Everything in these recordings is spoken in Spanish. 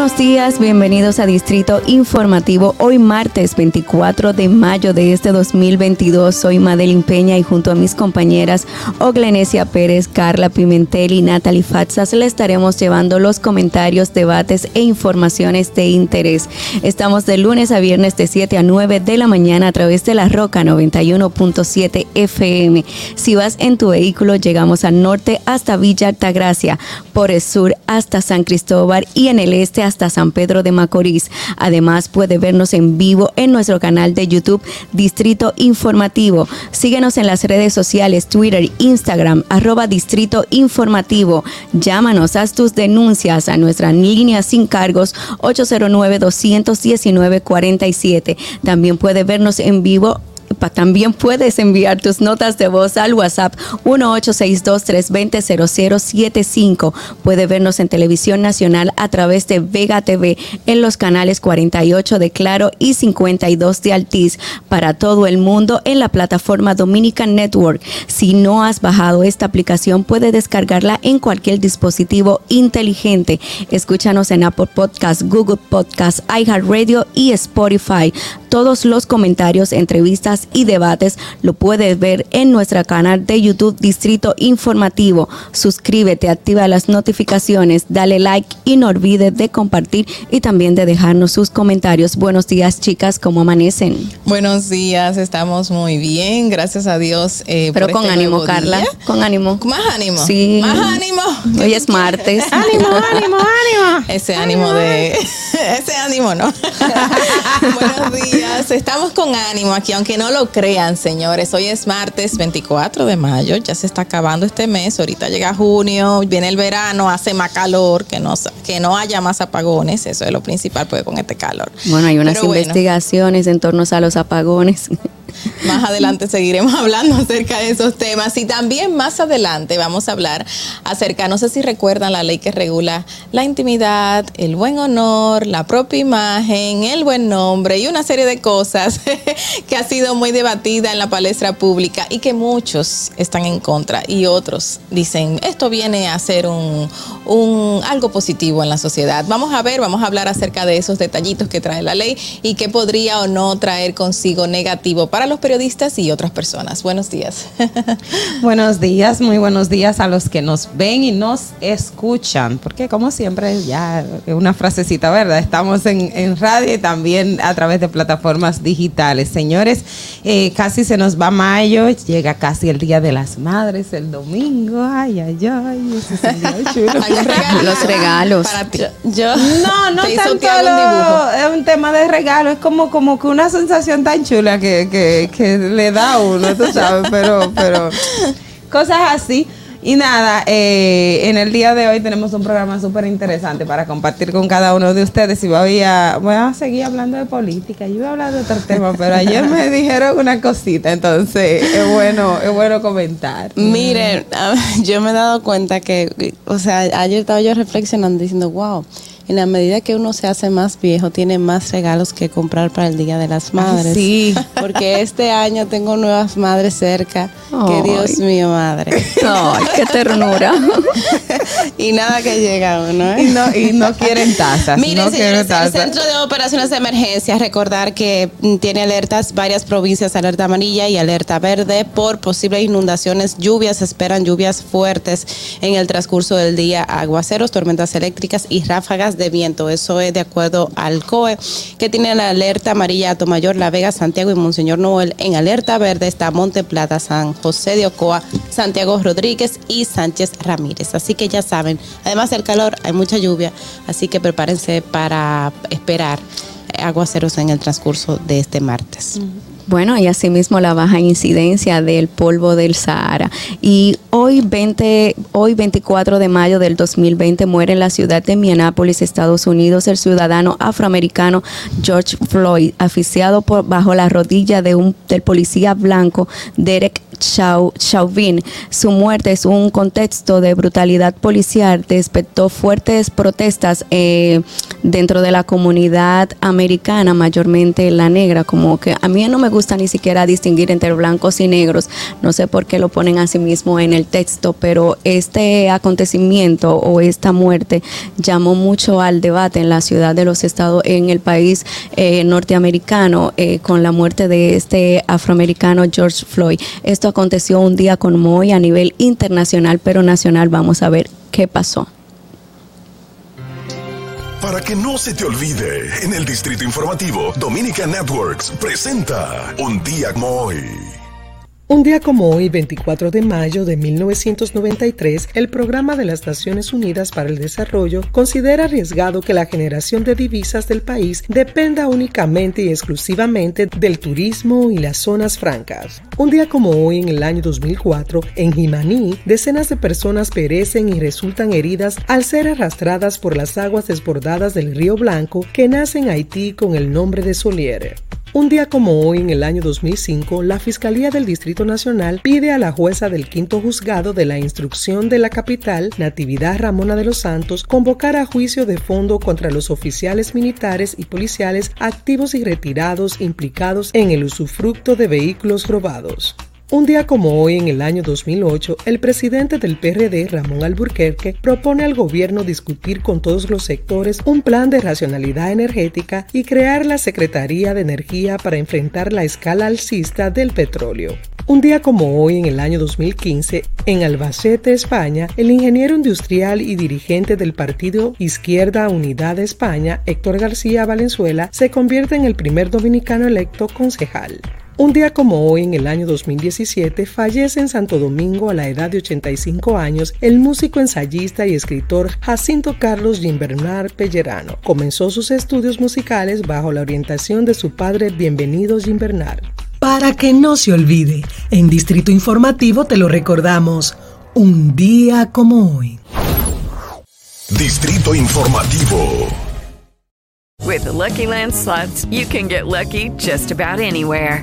Buenos días, bienvenidos a Distrito Informativo. Hoy martes 24 de mayo de este 2022 soy Madeline Peña y junto a mis compañeras Oglenesia Pérez, Carla Pimentel y Natalie Fatsas le estaremos llevando los comentarios, debates e informaciones de interés. Estamos de lunes a viernes de 7 a 9 de la mañana a través de la Roca 91.7 FM. Si vas en tu vehículo llegamos al norte hasta Villa Altagracia, por el sur hasta San Cristóbal y en el este hasta San Pedro de Macorís. Además, puede vernos en vivo en nuestro canal de YouTube Distrito Informativo. Síguenos en las redes sociales, Twitter, Instagram, arroba Distrito Informativo. Llámanos, haz tus denuncias a nuestra línea sin cargos 809-219-47. También puede vernos en vivo también puedes enviar tus notas de voz al WhatsApp 1862-320-0075. Puede vernos en televisión nacional a través de Vega TV en los canales 48 de Claro y 52 de Altiz para todo el mundo en la plataforma Dominican Network. Si no has bajado esta aplicación, puedes descargarla en cualquier dispositivo inteligente. Escúchanos en Apple Podcast, Google Podcast, iHeartRadio y Spotify. Todos los comentarios, entrevistas y debates lo puedes ver en nuestro canal de YouTube Distrito Informativo. Suscríbete, activa las notificaciones, dale like y no olvides de compartir y también de dejarnos sus comentarios. Buenos días, chicas, ¿cómo amanecen? Buenos días, estamos muy bien, gracias a Dios. eh, Pero por con este ánimo, Carla, día. con ánimo. Más ánimo. Sí. Más ánimo. Hoy es martes. ánimo, ánimo, ánimo. Ese ánimo de. Ese ánimo, ¿no? Buenos días. Estamos con ánimo aquí, aunque no lo crean, señores. Hoy es martes 24 de mayo. Ya se está acabando este mes. Ahorita llega junio, viene el verano, hace más calor, que no, que no haya más apagones. Eso es lo principal, pues, con este calor. Bueno, hay unas Pero bueno. investigaciones en torno a los apagones. Más adelante seguiremos hablando acerca de esos temas y también más adelante vamos a hablar acerca, no sé si recuerdan la ley que regula la intimidad, el buen honor, la propia imagen, el buen nombre y una serie de cosas que ha sido muy debatida en la palestra pública y que muchos están en contra y otros dicen esto viene a ser un, algo positivo en la sociedad. Vamos a ver, vamos a hablar acerca de esos detallitos que trae la ley y que podría o no traer consigo negativo para los periodistas y otras personas. Buenos días. Buenos días, muy buenos días a los que nos ven y nos escuchan, porque como siempre, ya una frasecita, ¿verdad? Estamos en, en radio y también a través de plataformas digitales. Señores, eh, casi se nos va mayo, llega casi el Día de las Madres, el domingo, ay, ay, ay, ese es un día chulo. Los regalos. Para ti. Yo, no, no ¿Te hizo tanto un dibujo? es un tema de regalo, es como, como que una sensación tan chula que, que, que le da a uno, tú sabes, pero, pero cosas así. Y nada, eh, en el día de hoy tenemos un programa súper interesante para compartir con cada uno de ustedes y voy a, voy a seguir hablando de política. Yo iba a hablar de otro tema, pero ayer me dijeron una cosita, entonces es bueno, es bueno comentar. Miren, yo me he dado cuenta que, o sea, ayer estaba yo reflexionando diciendo, wow, en la medida que uno se hace más viejo, tiene más regalos que comprar para el Día de las Madres. sí. Porque este año tengo nuevas madres cerca. Que Ay. Dios mío, madre. Ay, qué ternura. y nada que llega uno. Y ¿eh? no, y no quieren tazas. Mire, no señores, el. Centro de Operaciones de Emergencia, recordar que mm, tiene alertas varias provincias, alerta amarilla y alerta verde por posibles inundaciones, lluvias, se esperan lluvias fuertes en el transcurso del día, aguaceros, tormentas eléctricas y ráfagas de viento. Eso es de acuerdo al COE, que tiene la alerta amarilla Mayor, La Vega, Santiago y Monseñor Noel. En alerta verde está Monte Plata, San José de Ocoa, Santiago Rodríguez y Sánchez Ramírez. Así que ya saben, además del calor, hay mucha lluvia, así que prepárense para esperar aguaceros en el transcurso de este martes. Bueno, y asimismo la baja incidencia del polvo del Sahara. Y hoy 20, hoy 24 de mayo del 2020 muere en la ciudad de Minneapolis, Estados Unidos, el ciudadano afroamericano George Floyd, asfixiado por bajo la rodilla del policía blanco Derek Chau- Chauvin. Su muerte es un contexto de brutalidad policial, despertó fuertes protestas eh, dentro de la comunidad americana, mayormente la negra, como que a mí no me gusta ni siquiera distinguir entre blancos y negros, no sé por qué lo ponen así mismo en el texto, pero este acontecimiento o esta muerte llamó mucho al debate en la ciudad de los estados, en el país eh, norteamericano, eh, con la muerte de este afroamericano George Floyd. Esto aconteció un día como hoy a nivel internacional, pero nacional, vamos a ver qué pasó. Para que no se te olvide, en el Distrito Informativo, Dominica Networks presenta Un día como hoy. Un día como hoy, 24 de mayo de 1993, el Programa de las Naciones Unidas para el Desarrollo considera arriesgado que la generación de divisas del país dependa únicamente y exclusivamente del turismo y las zonas francas. Un día como hoy, en el año 2004, en Jimaní, decenas de personas perecen y resultan heridas al ser arrastradas por las aguas desbordadas del río Blanco que nace en Haití con el nombre de Soliere. Un día como hoy, en el año 2005, la Fiscalía del Distrito Nacional pide a la jueza del quinto juzgado de la instrucción de la capital, Natividad Ramona de los Santos, convocar a juicio de fondo contra los oficiales militares y policiales activos y retirados implicados en el usufructo de vehículos robados. Un día como hoy, en el año 2008, el presidente del PRD, Ramón Alburquerque, propone al gobierno discutir con todos los sectores un plan de racionalidad energética y crear la Secretaría de Energía para enfrentar la escala alcista del petróleo. Un día como hoy, en el año 2015, en Albacete, España, el ingeniero industrial y dirigente del partido Izquierda Unidad España, Héctor García Valenzuela, se convierte en el primer dominicano electo concejal. Un día como hoy, en el año 2017, fallece en Santo Domingo a la edad de 85 años el músico, ensayista y escritor Jacinto Carlos Gimbernard Pellerano. Comenzó sus estudios musicales bajo la orientación de su padre Bienvenido Gimbernard. Para que no se olvide, en Distrito Informativo te lo recordamos, un día como hoy. Distrito Informativo. With the Lucky Land slots, you can get lucky just about anywhere.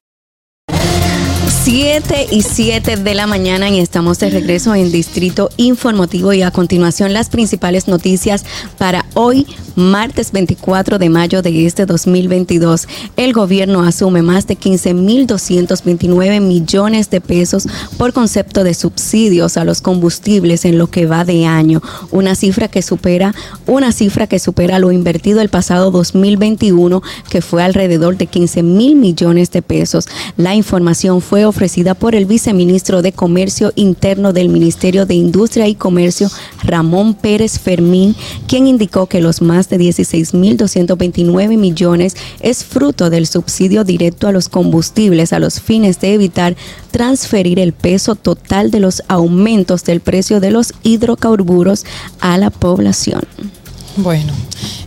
7 y 7 de la mañana y estamos de regreso en Distrito Informativo y a continuación las principales noticias para hoy, martes 24 de mayo de este 2022. El gobierno asume más de 15.229 millones de pesos por concepto de subsidios a los combustibles en lo que va de año, una cifra que supera una cifra que supera lo invertido el pasado 2021 que fue alrededor de 15 mil millones de pesos. La información fue ofrecida por el viceministro de Comercio Interno del Ministerio de Industria y Comercio, Ramón Pérez Fermín, quien indicó que los más de 16.229 millones es fruto del subsidio directo a los combustibles a los fines de evitar transferir el peso total de los aumentos del precio de los hidrocarburos a la población. Bueno,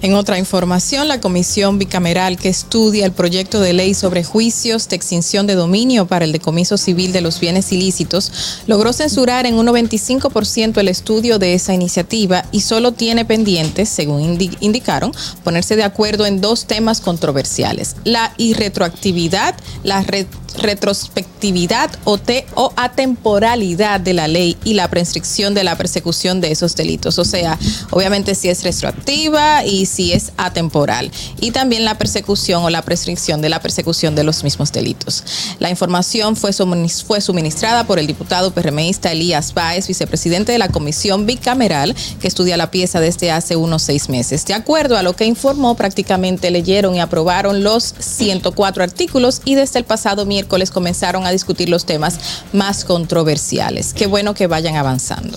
en otra información, la comisión bicameral que estudia el proyecto de ley sobre juicios de extinción de dominio para el decomiso civil de los bienes ilícitos logró censurar en un 95% el estudio de esa iniciativa y solo tiene pendientes, según indi- indicaron, ponerse de acuerdo en dos temas controversiales, la irretroactividad, la re- retrospectividad o, te- o atemporalidad de la ley y la prescripción de la persecución de esos delitos. O sea, obviamente si es retroactiva y si es atemporal. Y también la persecución o la prescripción de la persecución de los mismos delitos. La información fue, fue suministrada por el diputado PRMista Elías Báez, vicepresidente de la comisión bicameral que estudia la pieza desde hace unos seis meses. De acuerdo a lo que informó, prácticamente leyeron y aprobaron los 104 artículos y desde el pasado miércoles comenzaron a discutir los temas más controversiales. Qué bueno que vayan avanzando.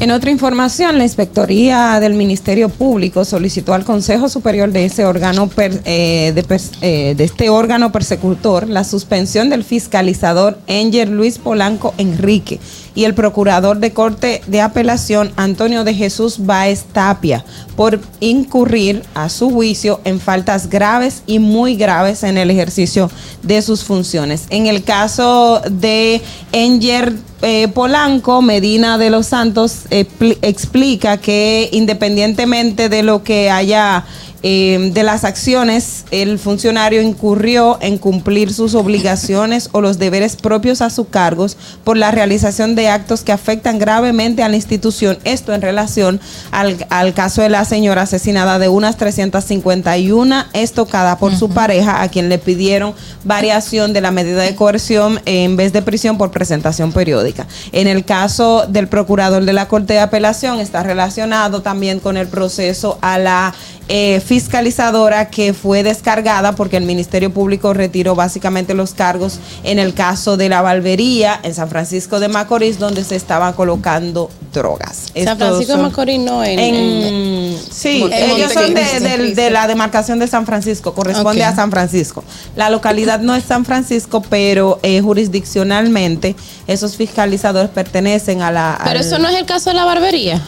En otra información, la Inspectoría del Ministerio Público solicitó al Consejo Superior de ese órgano eh, de, eh, de este órgano persecutor la suspensión del fiscalizador Enger Luis Polanco Enrique y el procurador de Corte de Apelación Antonio de Jesús Báez Tapia por incurrir a su juicio en faltas graves y muy graves en el ejercicio de sus funciones. En el caso de Enger eh, Polanco, Medina de los Santos eh, pli- explica que independientemente de lo que haya eh, de las acciones, el funcionario incurrió en cumplir sus obligaciones o los deberes propios a sus cargos por la realización de actos que afectan gravemente a la institución. Esto en relación al, al caso de la señora asesinada de unas 351 estocada por su pareja, a quien le pidieron variación de la medida de coerción en vez de prisión por presentación periódica. En el caso del procurador de la Corte de Apelación está relacionado también con el proceso a la eh, fiscalizadora que fue descargada porque el Ministerio Público retiró básicamente los cargos en el caso de la Valvería en San Francisco de Macorís donde se estaban colocando drogas. San Estos Francisco de Macorís no en, en- en- sí, en ellos son de, la demarcación de San Francisco, corresponde a San Francisco. La localidad no es San Francisco, pero eh, jurisdiccionalmente esos fiscalizadores pertenecen a la... Pero al- eso no es el caso de la barbería.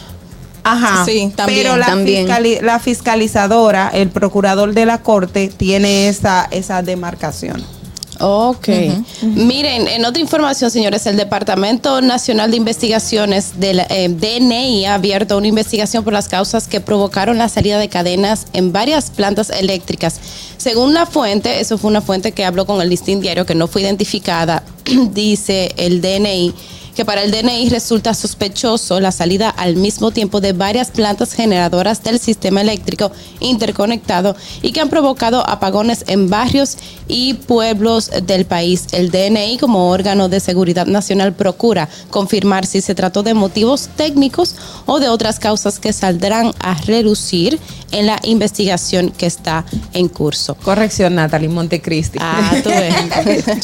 Ajá, Sí, también. pero la, También. fiscali- la fiscalizadora, el procurador de la corte, tiene esa, esa demarcación. Ok. Miren, en otra información, señores, el Departamento Nacional de Investigaciones del eh, DNI ha abierto una investigación por las causas que provocaron la salida de cadenas en varias plantas eléctricas. Según la fuente, eso fue una fuente que habló con el listín diario que no fue identificada, dice el DNI que para el DNI resulta sospechoso la salida al mismo tiempo de varias plantas generadoras del sistema eléctrico interconectado y que han provocado apagones en barrios y pueblos del país. El DNI como órgano de seguridad nacional procura confirmar si se trató de motivos técnicos o de otras causas que saldrán a relucir en la investigación que está en curso. Corrección, Natalie Montecristi. Ah, tú ves.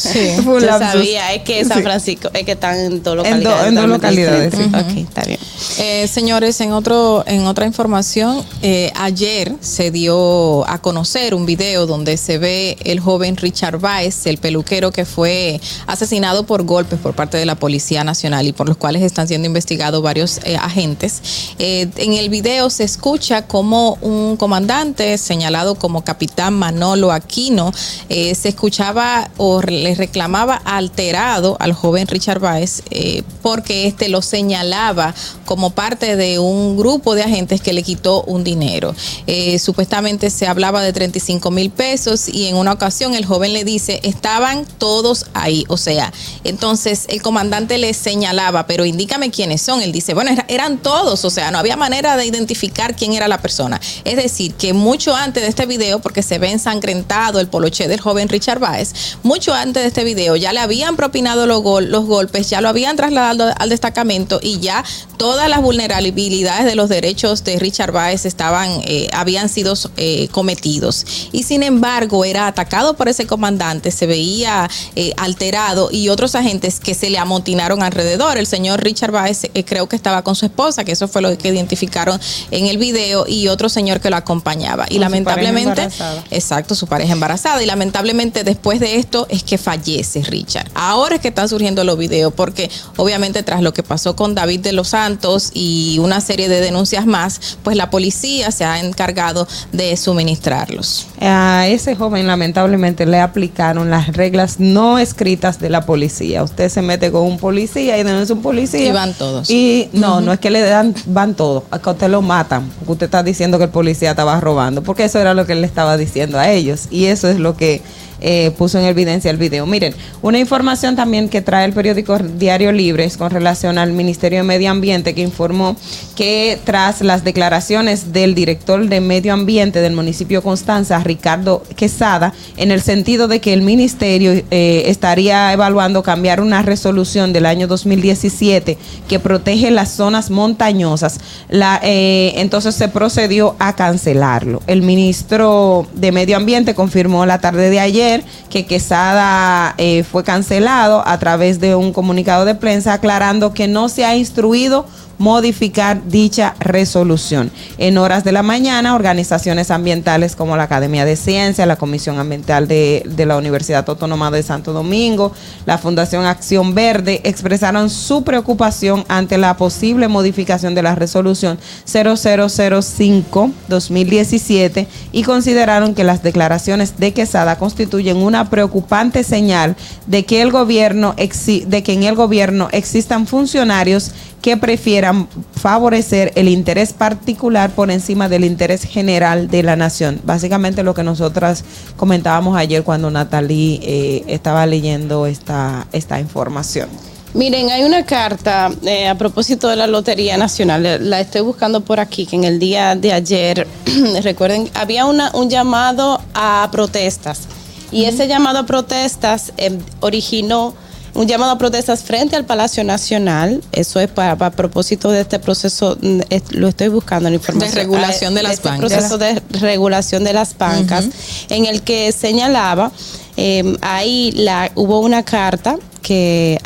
Sí. Yo sabía, es que San. Francisco, es que están en En do- en dos localidades, sí. está bien. Eh, señores, en otro, en otra información, eh, ayer se dio a conocer un video donde se ve el joven Richard Baez, el peluquero que fue asesinado por golpes por parte de la Policía Nacional y por los cuales están siendo investigados varios eh, agentes. Eh, en el video se escucha como un comandante señalado como capitán Manolo Aquino eh, se escuchaba o le reclamaba alterado al joven Richard Baez eh, porque este lo señalaba como parte de un grupo de agentes que le quitó un dinero. Eh, supuestamente se hablaba de 35 mil pesos y en una ocasión el joven le dice, estaban todos ahí. O sea, entonces el comandante le señalaba, pero indícame quiénes son. Él dice, bueno, era- eran todos, o sea, no había manera de identificar quién era la persona. Es decir, que mucho antes de este video, porque se ve ensangrentado el poloche del joven Richard Baez, mucho antes de este video ya le habían propinado los golpes, ya lo habían trasladado al destacamento y ya todas las vulnerabilidades de los derechos de Richard Baez estaban, eh, habían sido eh, cometidos. Y sin embargo, era atacado por ese comandante, se veía eh, alterado y otros agentes que se le amotinaron alrededor. El señor Richard Baez eh, creo que estaba con su esposa, que eso fue lo que identificaron en el video, y otro señor que lo acompañaba. Y Con lamentablemente, exacto, su pareja embarazada. Y lamentablemente después de esto es que fallece Richard. Ahora es que están surgiendo los videos, porque obviamente tras lo que pasó con David de los Santos y una serie de denuncias más, pues la policía se ha encargado de suministrarlos. A ese joven lamentablemente le aplicaron las reglas no escritas de la policía. Usted se mete con un policía y denuncia un policía. Y van todos. Y no, no es que le dan, van todos, a que usted lo matan, porque usted está diciendo que el policía estaba robando, porque eso era lo que él le estaba diciendo a ellos. Y eso es lo que eh, puso en evidencia el video. Miren, una información también que trae el periódico Diario Libres con relación al Ministerio de Medio Ambiente que informó que tras las declaraciones del director de Medio Ambiente del municipio Constanza, Ricardo Quesada, en el sentido de que el ministerio eh, estaría evaluando cambiar una resolución del año 2017 que protege las zonas montañosas, la, eh, entonces se procedió a cancelarlo. El ministro de Medio Ambiente confirmó la tarde de ayer que Quesada eh, fue cancelado a través de un comunicado de prensa aclarando que no se ha instruido modificar dicha resolución. En horas de la mañana, organizaciones ambientales como la Academia de Ciencias, la Comisión Ambiental de, de la Universidad Autónoma de Santo Domingo, la Fundación Acción Verde, expresaron su preocupación ante la posible modificación de la resolución 0005-2017 y consideraron que las declaraciones de Quesada constituyen una preocupante señal de que el gobierno de que en el gobierno existan funcionarios que prefieran favorecer el interés particular por encima del interés general de la nación. Básicamente lo que nosotras comentábamos ayer cuando Natalie eh, estaba leyendo esta, esta información. Miren, hay una carta eh, a propósito de la Lotería Nacional, eh, la estoy buscando por aquí, que en el día de ayer, recuerden, había una, un llamado a protestas y ese llamado a protestas eh, originó un llamado a protestas frente al Palacio Nacional, eso es para, para propósito de este proceso, mm, lo estoy buscando en la información. De regulación de las este bancas. proceso de regulación de las bancas, en el que señalaba, eh, ahí la, hubo una carta que,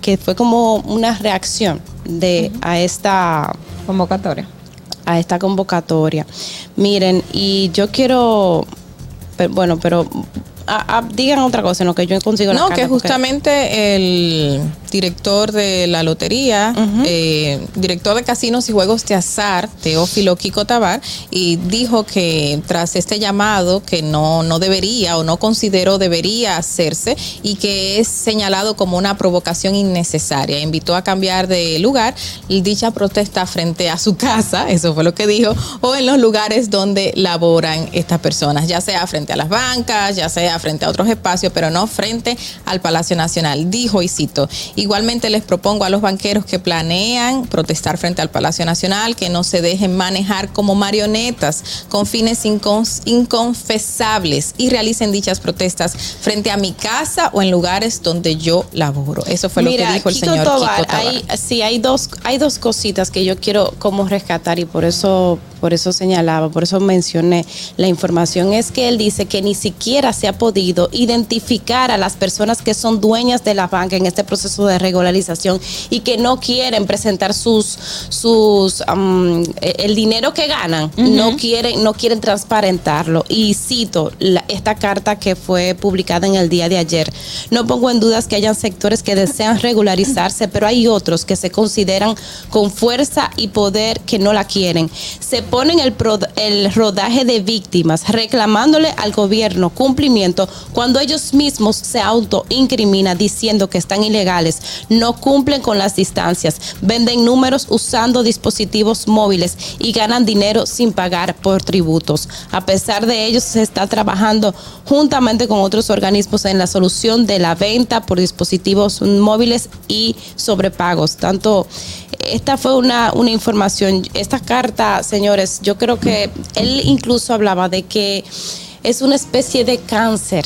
que fue como una reacción de a esta convocatoria. A esta convocatoria. Miren, y yo quiero, bueno, pero a- a- digan otra cosa en lo que yo consigo No, que porque- justamente el director de la lotería, eh, director de casinos y juegos de azar, Teófilo Kiko Tabar, y dijo que tras este llamado que no, no debería o no consideró debería hacerse y que es señalado como una provocación innecesaria. Invitó a cambiar de lugar dicha protesta frente a su casa, eso fue lo que dijo, o en los lugares donde laboran estas personas, ya sea frente a las bancas, ya sea frente a otros espacios, pero no frente al Palacio Nacional. Dijo, y cito, igualmente les propongo a los banqueros que planean protestar frente al Palacio Nacional que no se dejen manejar como marionetas con fines inconfesables y realicen dichas protestas frente a mi casa o en lugares donde yo laboro. Eso fue lo que dijo el Kiko señor Tobar, Kiko Tobar. Hay, sí, hay dos, hay dos cositas que yo quiero como rescatar y por eso, por eso señalaba, por eso mencioné la información. Es que él dice que ni siquiera se ha podido identificar a las personas que son dueñas de la banca en este proceso de regularización y que no quieren presentar sus, sus, eh, el dinero que ganan, no quieren, no quieren transparentarlo. Y cito la- esta carta que fue publicada en el día de ayer. No pongo en dudas que hayan sectores que desean regularizarse, pero hay otros que se consideran con fuerza y poder que no la quieren. Se ponen el, pro- el rodaje de víctimas reclamándole al gobierno cumplimiento cuando ellos mismos se autoincriminan diciendo que están ilegales, no cumplen con las distancias, venden números usando dispositivos móviles y ganan dinero sin pagar por tributos. A pesar de ello, se está trabajando juntamente con otros organismos en la solución de la venta por dispositivos móviles y sobrepagos. Tanto esta fue una, una información, esta carta, señores, yo creo que él incluso hablaba de que es una especie de cáncer.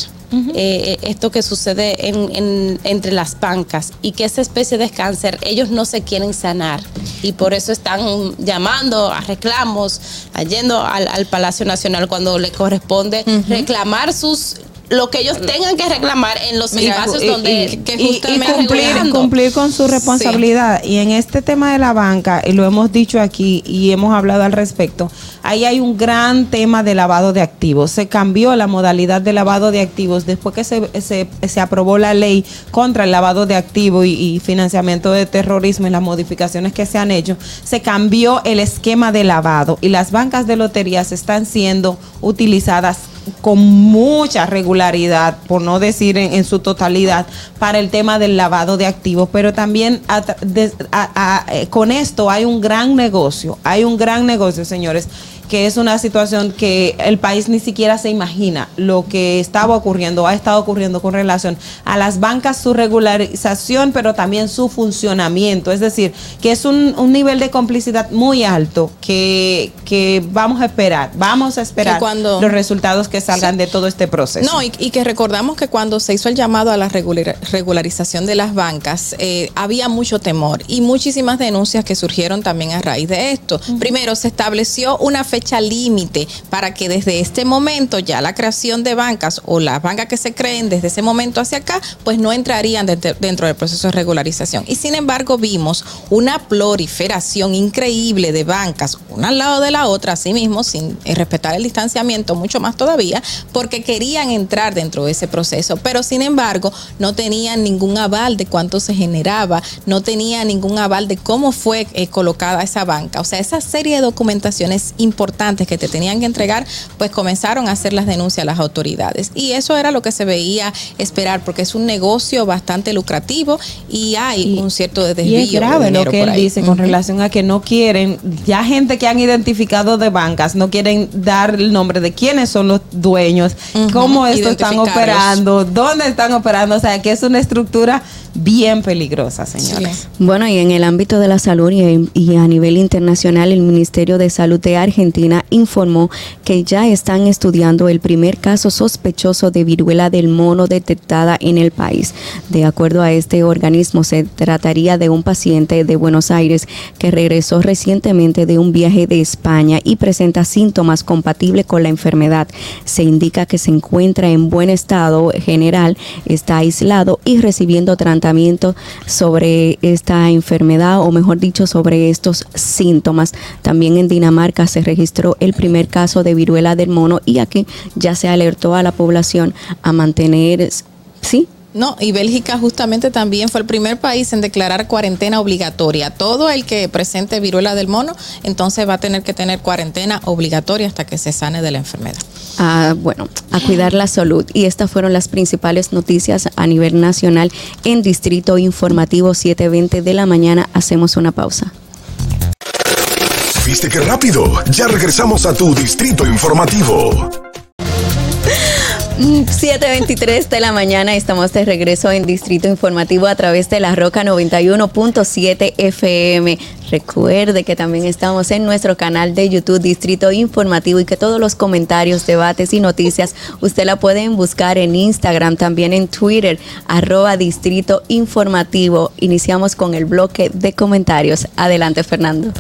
Eh, esto que sucede en- en- entre las bancas y que esa especie de cáncer ellos no se quieren sanar y por eso están llamando a reclamos, yendo al, al Palacio Nacional cuando le corresponde reclamar sus lo que ellos tengan que reclamar en los Mira, espacios y- donde y- que y- y justamente cumplir, con su responsabilidad. Y en este tema de la banca, y lo hemos dicho aquí y hemos hablado al respecto, ahí hay un gran tema de lavado de activos. Se cambió la modalidad de lavado de activos después que se, se, se aprobó la ley contra el lavado de activos y, y financiamiento de terrorismo y las modificaciones que se han hecho. Se cambió el esquema de lavado y las bancas de loterías están siendo utilizadas con mucha regularidad, por no decir en, en su totalidad, para el tema del lavado de activos, pero también a tra- de- a- a- eh, con esto hay un gran negocio, hay un gran negocio, señores, que es una situación que el país ni siquiera se imagina lo que estaba ocurriendo, ha estado ocurriendo con relación a las bancas, su regularización, pero también su funcionamiento, es decir, que es un, un nivel de complicidad muy alto que, que vamos a esperar, vamos a esperar cuando- los resultados que salgan de todo este proceso. No, y, y que recordamos que cuando se hizo el llamado a la regular- regularización de las bancas, eh, había mucho temor y muchísimas denuncias que surgieron también a raíz de esto. Primero, se estableció una fecha límite para que desde este momento ya la creación de bancas o las bancas que se creen desde ese momento hacia acá, pues no entrarían dentro, dentro del proceso de regularización. Y sin embargo, vimos una proliferación increíble de bancas, una al lado de la otra, así mismo, sin eh, respetar el distanciamiento, mucho más todavía, porque querían entrar dentro de ese proceso, pero sin embargo no tenían ningún aval de cuánto se generaba, no tenían ningún aval de cómo fue eh, colocada esa banca. O sea, esa serie de documentaciones importantes que te tenían que entregar, pues comenzaron a hacer las denuncias a las autoridades. Y eso era lo que se veía esperar, porque es un negocio bastante lucrativo y hay un cierto desvío. Y es de grave lo que él dice con relación a que no quieren, ya gente que han identificado de bancas, no quieren dar el nombre de quiénes son los dueños, cómo estos están operando, dónde están operando, o sea que es una estructura bien peligrosa, señores. Bueno, y en el ámbito de la salud y, y a nivel internacional, el Ministerio de Salud de Argentina informó que ya están estudiando el primer caso sospechoso de viruela del mono detectada en el país. De acuerdo a este organismo, se trataría de un paciente de Buenos Aires que regresó recientemente de un viaje de España y presenta síntomas compatibles con la enfermedad. Se indica que se encuentra en buen estado general, está aislado y recibiendo tratamiento sobre esta enfermedad o mejor dicho sobre estos síntomas. También en Dinamarca se registró el primer caso de viruela del mono y aquí ya se alertó a la población a mantener, sí, No, y Bélgica justamente también fue el primer país en declarar cuarentena obligatoria. Todo el que presente viruela del mono, entonces va a tener que tener cuarentena obligatoria hasta que se sane de la enfermedad. a, bueno, a cuidar la salud. Y estas fueron las principales noticias a nivel nacional en Distrito Informativo 720 de la mañana. Hacemos una pausa. ¿Viste qué rápido? Ya regresamos a tu distrito informativo. Mm, 7.23 de la mañana estamos de regreso en Distrito Informativo a través de la Roca 91.7 FM. Recuerde que también estamos en nuestro canal de YouTube Distrito Informativo y que todos los comentarios, debates y noticias usted la pueden buscar en Instagram, también en Twitter, arroba Distrito Informativo. Iniciamos con el bloque de comentarios. Adelante, Fernando.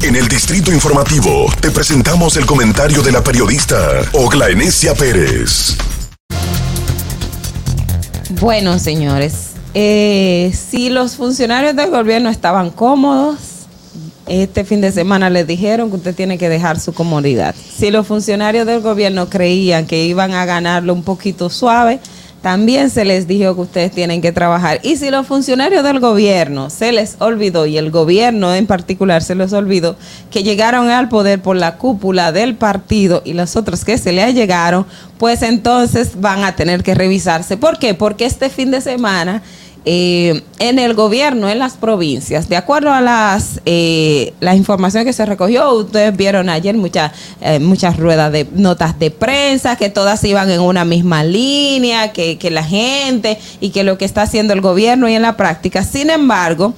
En el Distrito Informativo te presentamos el comentario de la periodista Ogla Enesia Pérez. Bueno, señores, eh, si los funcionarios del gobierno estaban cómodos, este fin de semana les dijeron que usted tiene que dejar su comodidad. Si los funcionarios del gobierno creían que iban a ganarlo un poquito suave, también se les dijo que ustedes tienen que trabajar. Y si los funcionarios del gobierno se les olvidó, y el gobierno en particular se les olvidó, que llegaron al poder por la cúpula del partido y los otros que se le llegaron, pues entonces van a tener que revisarse. ¿Por qué? Porque este fin de semana eh, en el gobierno, en las provincias, de acuerdo a las eh, la información que se recogió, ustedes vieron ayer muchas eh, muchas ruedas de notas de prensa, que todas iban en una misma línea, que, que la gente y que lo que está haciendo el gobierno y en la práctica. Sin embargo,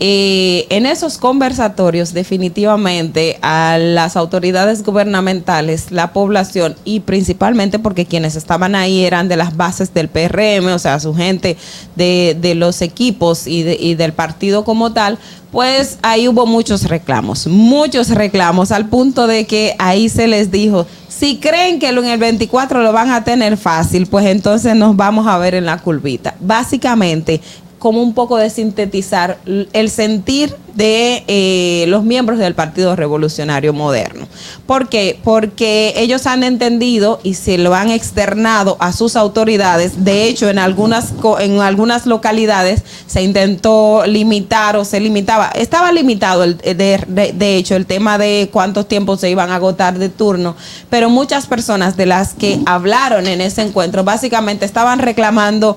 en esos conversatorios definitivamente a las autoridades gubernamentales, la población y principalmente porque quienes estaban ahí eran de las bases del PRM, o sea, su gente de, de los equipos y, de- y del partido como tal, pues ahí hubo muchos reclamos, muchos reclamos, al punto de que ahí se les dijo, si creen que en el 24 lo van a tener fácil, pues entonces nos vamos a ver en la curvita. Básicamente, como un poco de sintetizar el sentir de eh, los miembros del Partido Revolucionario Moderno. ¿Por qué? Porque ellos han entendido y se lo han externado a sus autoridades. De hecho, en algunas, en algunas localidades se intentó limitar o se limitaba, estaba limitado el- de, de- de hecho el tema de cuántos tiempos se iban a agotar de turno, pero muchas personas de las que hablaron en ese encuentro básicamente estaban reclamando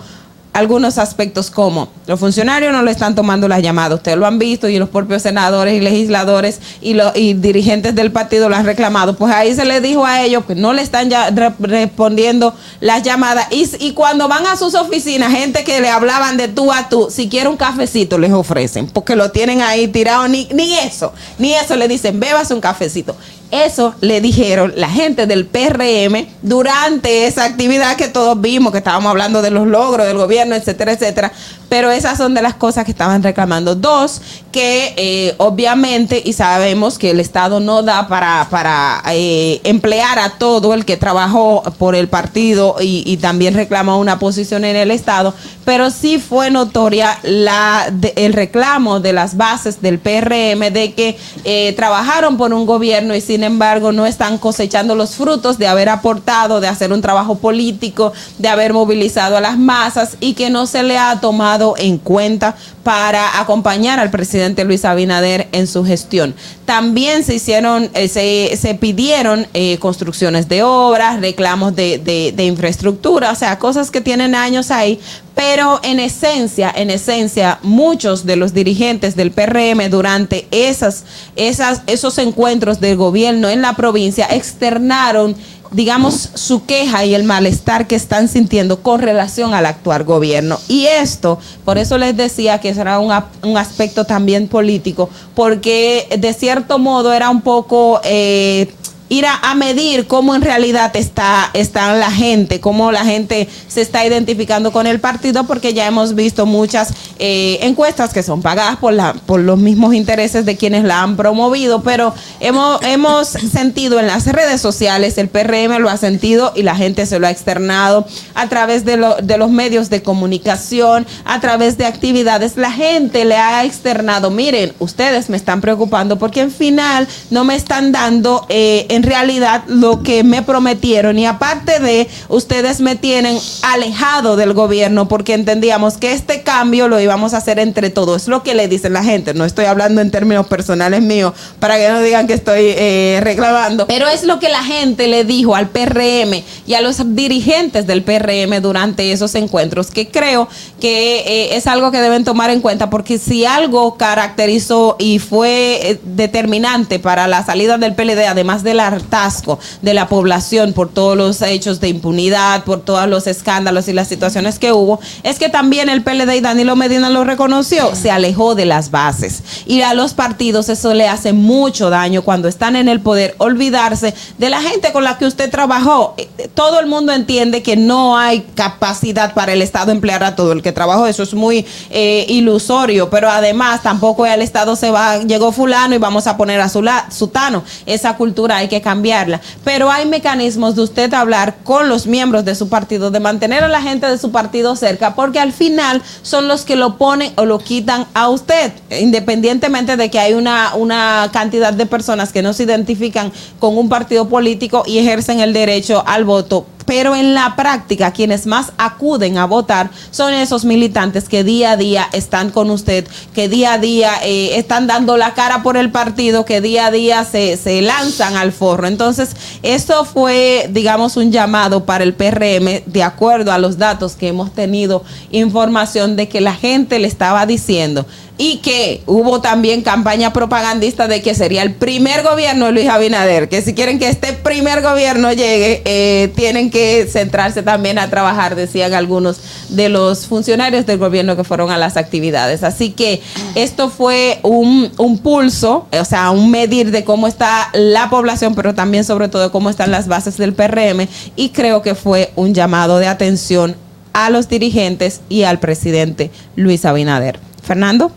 algunos aspectos como los funcionarios no le están tomando las llamadas, ustedes lo han visto y los propios senadores y legisladores y, los y dirigentes del partido lo han reclamado, pues ahí se les dijo a ellos que no le están ya re- respondiendo las llamadas y, y cuando van a sus oficinas, gente que le hablaban de tú a tú, si quiere un cafecito les ofrecen, porque lo tienen ahí tirado, ni, ni eso, ni eso le dicen, bebas un cafecito. Eso le dijeron la gente del PRM durante esa actividad que todos vimos, que estábamos hablando de los logros del gobierno, etcétera, etcétera. Pero esas son de las cosas que estaban reclamando. Dos, que eh, obviamente, y sabemos que el Estado no da para, para eh, emplear a todo el que trabajó por el partido y, también reclamó una posición en el Estado, pero sí fue notoria la, de- el reclamo de las bases del PRM de que eh, trabajaron por un gobierno y sin embargo no están cosechando los frutos de haber aportado, de hacer un trabajo político, de haber movilizado a las masas y que no se le ha tomado en cuenta para acompañar al presidente Luis Abinader en su gestión. También se hicieron, eh, se, se pidieron eh, construcciones de obras, reclamos de, de- de infraestructura, o sea, cosas que tienen años ahí, pero en esencia, en esencia, muchos de los dirigentes del PRM durante esas, esas, esos encuentros del gobierno en la provincia externaron digamos, su queja y el malestar que están sintiendo con relación al actual gobierno. Y esto, por eso les decía que será un, un aspecto también político, porque de cierto modo era un poco... eh, ir a, medir cómo en realidad está, está la gente, cómo la gente se está identificando con el partido, porque ya hemos visto muchas eh, encuestas que son pagadas por, la, por los mismos intereses de quienes la han promovido, pero hemos, hemos sentido en las redes sociales, el PRM lo ha sentido y la gente se lo ha externado a través de, lo- de los medios de comunicación, a través de actividades, la gente le ha externado, miren, ustedes me están preocupando porque en final no me están dando eh, realidad lo que me prometieron y aparte de ustedes me tienen alejado del gobierno porque entendíamos que este cambio lo íbamos a hacer entre todos. Es lo que le dicen la gente. No estoy hablando en términos personales míos para que no digan que estoy eh, reclamando, pero es lo que la gente le dijo al PRM y a los dirigentes del PRM durante esos encuentros, que creo que eh, es algo que deben tomar en cuenta porque si algo caracterizó y fue eh, determinante para la salida del PLD, además del hartazgo de la población por todos los hechos de impunidad, por todos los escándalos y las situaciones que hubo, es que también el PLD y Danilo Medina lo reconoció, se alejó de las bases. Y a los partidos eso le hace mucho daño cuando están en el poder, olvidarse de la gente con la que usted trabajó. Eh, eh, Todo el mundo entiende que no hay capacidad para el Estado emplear a todo el que trabajó, eso es muy eh, ilusorio, pero además tampoco el Estado se va, llegó fulano y vamos a poner a su la- sutano. Esa cultura hay que cambiarla. Pero hay mecanismos de usted hablar con los miembros de su partido, de mantener a la gente de su partido cerca, porque al final son los que lo ponen o lo quitan a usted, independientemente de que hay una, una cantidad de personas que no se identifican con un partido político y ejercen el derecho al voto. Pero en la práctica, quienes más acuden a votar son esos militantes que día a día están con usted, que día a día eh, están dando la cara por el partido, que día a día se, se lanzan al forro. Entonces, esto fue, digamos, un llamado para el PRM, de acuerdo a los datos que hemos tenido información de que la gente le estaba diciendo. Y que hubo también campaña propagandista de que sería el primer gobierno de Luis Abinader, que si quieren que este primer gobierno llegue, eh, tienen que centrarse también a trabajar, decían algunos de los funcionarios del gobierno que fueron a las actividades. Así que esto fue un, un pulso, o sea, un medir de cómo está la población, pero también sobre todo cómo están las bases del PRM y creo que fue un llamado de atención a los dirigentes y al presidente Luis Abinader. Fernando.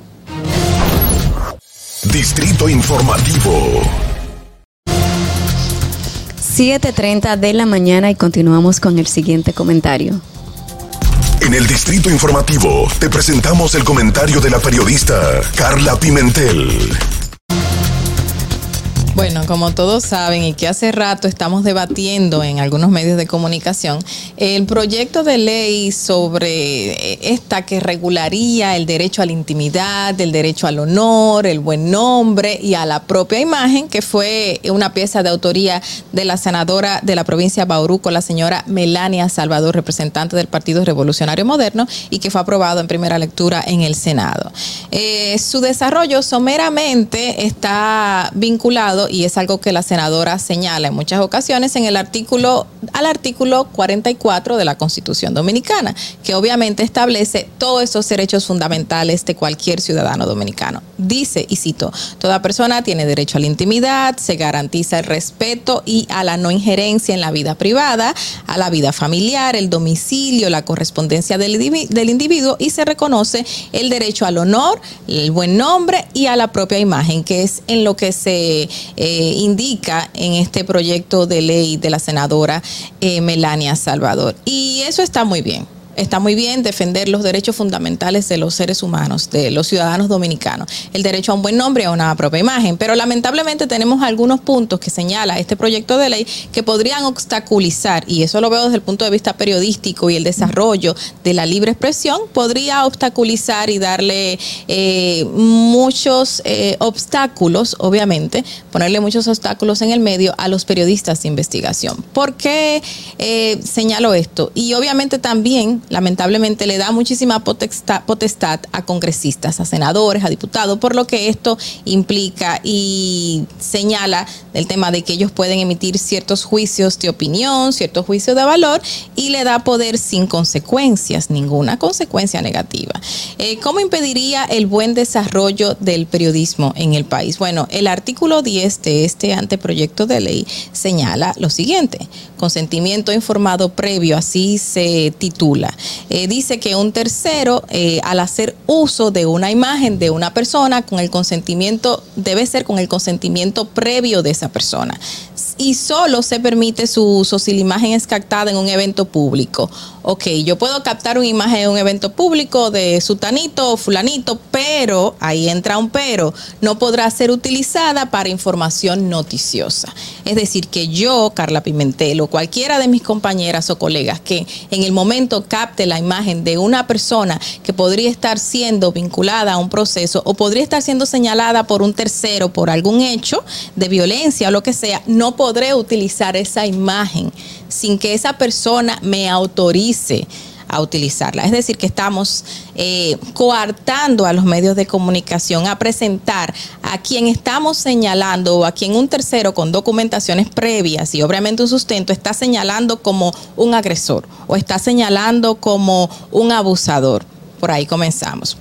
Distrito Informativo. 7.30 de la mañana y continuamos con el siguiente comentario. En el Distrito Informativo te presentamos el comentario de la periodista Carla Pimentel. Bueno, como todos saben y que hace rato estamos debatiendo en algunos medios de comunicación, el proyecto de ley sobre esta que regularía el derecho a la intimidad, el derecho al honor, el buen nombre y a la propia imagen, que fue una pieza de autoría de la senadora de la provincia de Bauruco, la señora Melania Salvador, representante del Partido Revolucionario Moderno, y que fue aprobado en primera lectura en el Senado. Eh, su desarrollo someramente está vinculado y es algo que la senadora señala en muchas ocasiones en el artículo al artículo 44 de la Constitución Dominicana, que obviamente establece todos esos derechos fundamentales de cualquier ciudadano dominicano. Dice, y cito, toda persona tiene derecho a la intimidad, se garantiza el respeto y a la no injerencia en la vida privada, a la vida familiar, el domicilio, la correspondencia del, del individuo y se reconoce el derecho al honor, el buen nombre y a la propia imagen, que es en lo que se eh, indica en este proyecto de ley de la senadora eh, Melania Salvador. Y eso está muy bien está muy bien defender los derechos fundamentales de los seres humanos, de los ciudadanos dominicanos, el derecho a un buen nombre y a una propia imagen. Pero lamentablemente tenemos algunos puntos que señala este proyecto de ley que podrían obstaculizar, y eso lo veo desde el punto de vista periodístico y el desarrollo de la libre expresión, podría obstaculizar y darle eh, muchos eh, obstáculos, obviamente, ponerle muchos obstáculos en el medio a los periodistas de investigación. ¿Por qué eh, señalo esto? Y obviamente también lamentablemente le da muchísima potestad, a congresistas, a senadores, a diputados, por lo que esto implica y señala el tema de que ellos pueden emitir ciertos juicios de opinión, ciertos juicios de valor y le da poder sin consecuencias, ninguna consecuencia negativa. Eh, ¿Cómo impediría el buen desarrollo del periodismo en el país? Bueno, el artículo 10 de este anteproyecto de ley señala lo siguiente, consentimiento informado previo, así se titula eh, dice que un tercero, eh, al hacer uso de una imagen de una persona, con el consentimiento, debe ser con el consentimiento previo de esa persona. Y solo se permite su uso si la imagen es captada en un evento público. Ok, yo puedo captar una imagen en un evento público de sutanito o fulanito, pero, ahí entra un pero, no podrá ser utilizada para información noticiosa. Es decir, que yo, Carla Pimentel, o cualquiera de mis compañeras o colegas que en el momento la imagen de una persona que podría estar siendo vinculada a un proceso o podría estar siendo señalada por un tercero por algún hecho de violencia o lo que sea, no podré utilizar esa imagen sin que esa persona me autorice a utilizarla. Es decir, que estamos eh, coartando a los medios de comunicación a presentar a quien estamos señalando o a quien un tercero con documentaciones previas y obviamente un sustento está señalando como un agresor o está señalando como un abusador. Por ahí comenzamos.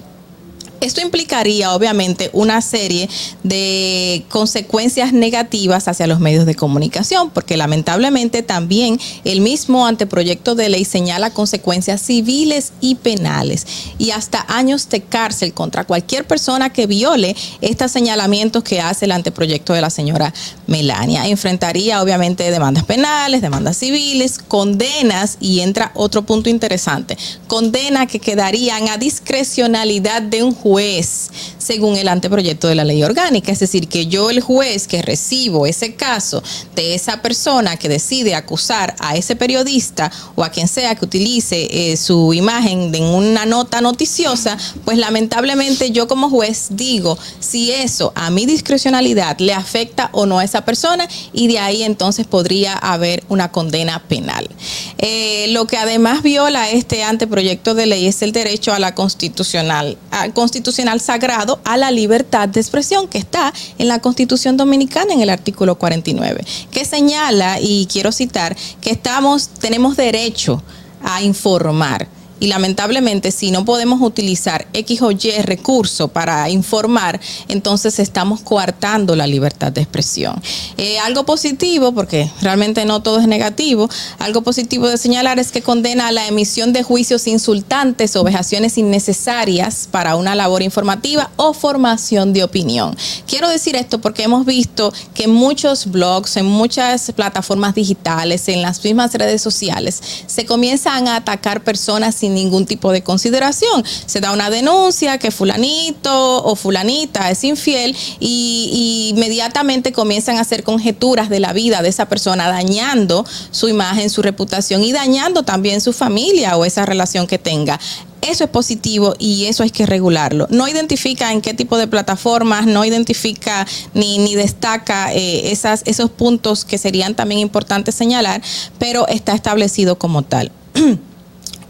Esto implicaría obviamente una serie de consecuencias negativas hacia los medios de comunicación, porque lamentablemente también el mismo anteproyecto de ley señala consecuencias civiles y penales y hasta años de cárcel contra cualquier persona que viole estos señalamientos que hace el anteproyecto de la señora Melania. Enfrentaría obviamente demandas penales, demandas civiles, condenas y entra otro punto interesante, condenas que quedarían a discrecionalidad de un juez juez según el anteproyecto de la ley orgánica. Es decir, que yo el juez que recibo ese caso de esa persona que decide acusar a ese periodista o a quien sea que utilice eh, su imagen en una nota noticiosa, pues lamentablemente yo como juez digo si eso a mi discrecionalidad le afecta o no a esa persona y de ahí entonces podría haber una condena penal. Eh, lo que además viola este anteproyecto de ley es el derecho a la constitucional, a constitucional constitucional sagrado a la libertad de expresión que está en la Constitución Dominicana en el artículo 49, que señala, y quiero citar, que estamos, tenemos derecho a informar y lamentablemente si no podemos utilizar X o Y recurso para informar, entonces estamos coartando la libertad de expresión. Eh, algo positivo, porque realmente no todo es negativo, algo positivo de señalar es que condena la emisión de juicios insultantes o vejaciones innecesarias para una labor informativa o formación de opinión. Quiero decir esto porque hemos visto que en muchos blogs, en muchas plataformas digitales, en las mismas redes sociales, se comienzan a atacar personas sin ningún tipo de consideración. Se da una denuncia que fulanito o fulanita es infiel y, inmediatamente comienzan a hacer conjeturas de la vida de esa persona, dañando su imagen, su reputación y dañando también su familia o esa relación que tenga. Eso es positivo y eso hay que regularlo. No identifica en qué tipo de plataformas, no identifica ni, ni destaca eh, esas, esos puntos que serían también importantes señalar, pero está establecido como tal.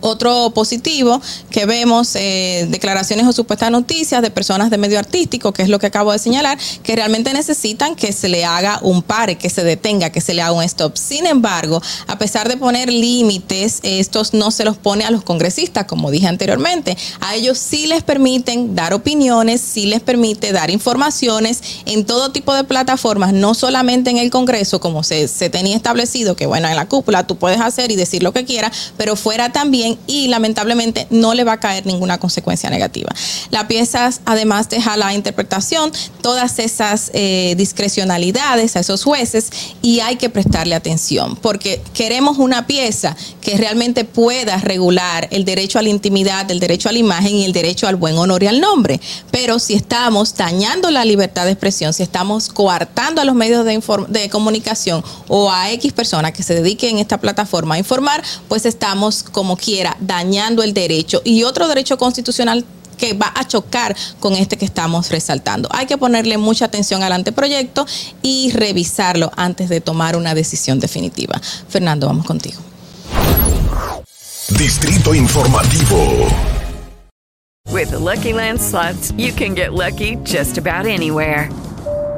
Otro positivo que vemos, eh, declaraciones o supuestas noticias de personas de medio artístico, que es lo que acabo de señalar, que realmente necesitan que se le haga un pare, que se detenga, que se le haga un stop. Sin embargo, a pesar de poner límites, estos no se los pone a los congresistas, como dije anteriormente. A ellos sí les permiten dar opiniones, sí les permite dar informaciones en todo tipo de plataformas, no solamente en el Congreso, como se, se tenía establecido, que bueno, en la cúpula tú puedes hacer y decir lo que quieras, pero fuera también y lamentablemente no le va a caer ninguna consecuencia negativa. La pieza además deja la interpretación todas esas eh, discrecionalidades a esos jueces y hay que prestarle atención porque queremos una pieza que realmente pueda regular el derecho a la intimidad, el derecho a la imagen y el derecho al buen honor y al nombre. Pero si estamos dañando la libertad de expresión, si estamos coartando a los medios de, de comunicación o a X personas que se dediquen en esta plataforma a informar, pues estamos como quiera dañando el derecho y otro derecho constitucional que va a chocar con este que estamos resaltando. Hay que ponerle mucha atención al anteproyecto y revisarlo antes de tomar una decisión definitiva. Fernando, vamos contigo. Distrito Informativo. With the Lucky Land slots, you can get lucky just about anywhere.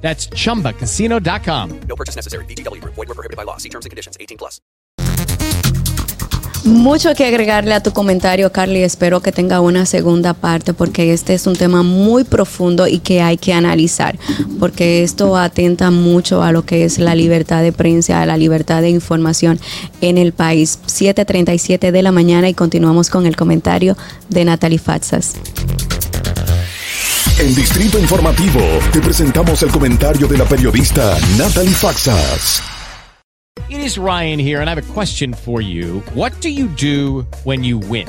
That's chumbacasino.com. No purchase necessary. VGW Group. Void were prohibited by law. See terms and conditions. 18 plus. Mucho que agregarle a tu comentario, Carly. Espero que tenga una segunda parte porque este es un tema muy profundo y que hay que analizar, porque esto atenta mucho a lo que es la libertad de prensa, a la libertad de información en el país. 7:37 de la mañana y continuamos con el comentario de Natalie Fatsas. En Distrito Informativo te presentamos el comentario de la periodista Natalie Faxas. It is Ryan here, and I have a question for you. What do you do when you win?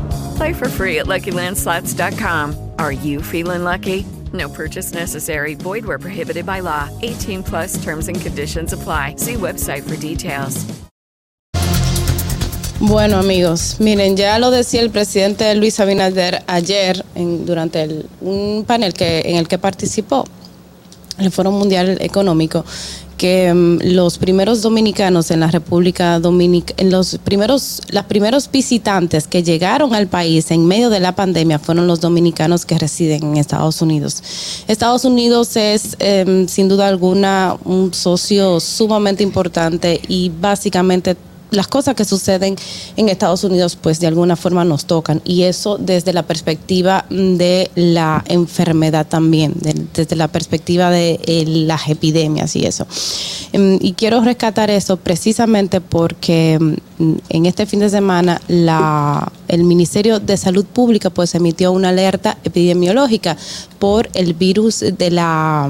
Play for free at LuckyLandSlots.com. Are you feeling lucky? No purchase necessary. Void where prohibited by law. 18 plus terms and conditions apply. See website for details. Bueno, amigos, miren, ya lo decía el presidente Luis Abinader ayer en- durante el- un panel que, en el que participó, el Foro Mundial Económico, que mm, los primeros dominicanos en la República Dominicana, en los primeros, los primeros visitantes que llegaron al país en medio de la pandemia fueron los dominicanos que residen en Estados Unidos. Estados Unidos es em, sin duda alguna un socio sumamente importante y básicamente las cosas que suceden en Estados Unidos pues de alguna forma nos tocan y eso desde la perspectiva mm, de la enfermedad también, de- desde la perspectiva de eh, las epidemias y eso. Em, Y quiero rescatar eso precisamente porque mm, en este fin de semana la, el Ministerio de Salud Pública pues emitió una alerta epidemiológica por el virus de la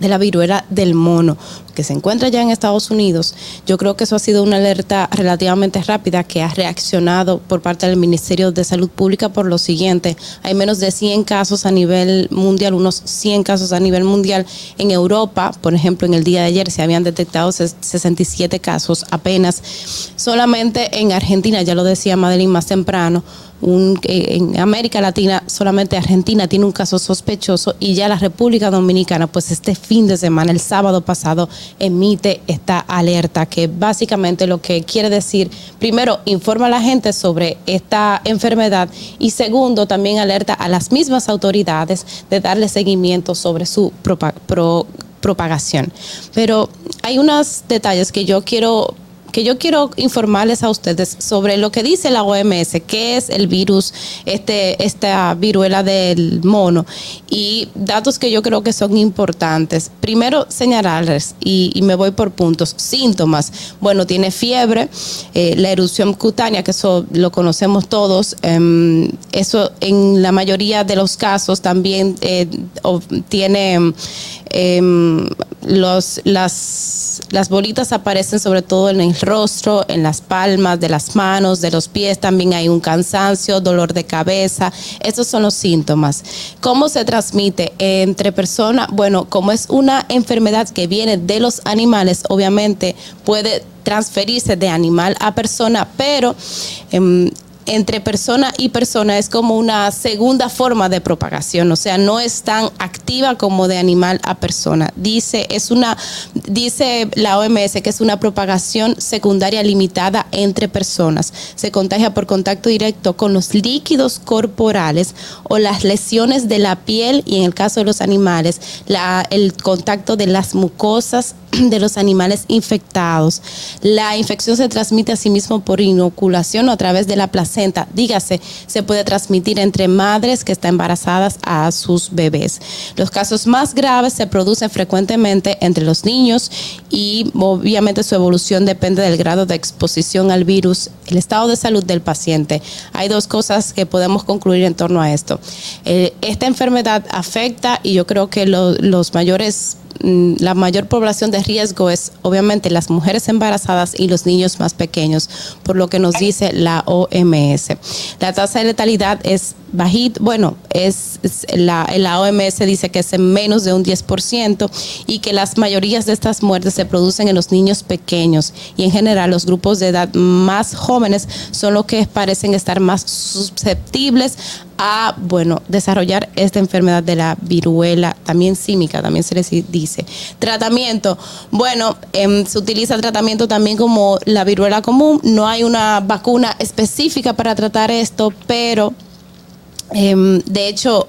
de la viruela del mono, que se encuentra ya en Estados Unidos. Yo creo que eso ha sido una alerta relativamente rápida que ha reaccionado por parte del Ministerio de Salud Pública por lo siguiente. Hay menos de 100 casos a nivel mundial, unos 100 casos a nivel mundial. En Europa, por ejemplo, en el día de ayer se habían detectado ses- 67 casos apenas. Solamente en Argentina, ya lo decía Madeline más temprano, eh, en América Latina solamente Argentina tiene un caso sospechoso y ya la República Dominicana pues este fin de semana, el sábado pasado, emite esta alerta que básicamente lo que quiere decir, primero, informa a la gente sobre esta enfermedad y segundo, también alerta a las mismas autoridades de darle seguimiento sobre su propa- pro- propagación. Pero hay unos detalles que yo quiero que yo quiero informarles a ustedes sobre lo que dice la OMS, qué es el virus, este, esta viruela del mono, y datos que yo creo que son importantes. Primero, señalarles, y, y me voy por puntos, síntomas. Bueno, tiene fiebre, eh, la erupción cutánea, que eso lo conocemos todos, em, eso en la mayoría de los casos también eh, tiene em, los, las, las bolitas aparecen sobre todo en el rostro, en las palmas de las manos, de los pies, también hay un cansancio, dolor de cabeza, esos son los síntomas. ¿Cómo se transmite entre personas? Bueno, como es una enfermedad que viene de los animales, obviamente puede transferirse de animal a persona, pero em, entre persona y persona es como una segunda forma de propagación, o sea, no es tan activa como de animal a persona. Dice, es una, dice la OMS que es una propagación secundaria limitada entre personas. Se contagia por contacto directo con los líquidos corporales o las lesiones de la piel y en el caso de los animales, la- el contacto de las mucosas de los animales infectados. La infección se transmite asimismo por inoculación o a través de la placenta. Dígase, se puede transmitir entre madres que están embarazadas a sus bebés. Los casos más graves se producen frecuentemente entre los niños y obviamente su evolución depende del grado de exposición al virus, el estado de salud del paciente. Hay dos cosas que podemos concluir en torno a esto. Eh, esta enfermedad afecta y yo creo que lo- los mayores la mayor población de riesgo es obviamente las mujeres embarazadas y los niños más pequeños, por lo que nos dice la OMS. La tasa de letalidad es bajita, bueno, es, es la, la OMS dice que es en menos de un 10% y que las mayorías de estas muertes se producen en los niños pequeños y en general los grupos de edad más jóvenes son los que parecen estar más susceptibles a, bueno, desarrollar esta enfermedad de la viruela, también símica, también se les dice. Tratamiento, bueno, em, se utiliza tratamiento también como la viruela común, no hay una vacuna específica para tratar esto, pero em, de hecho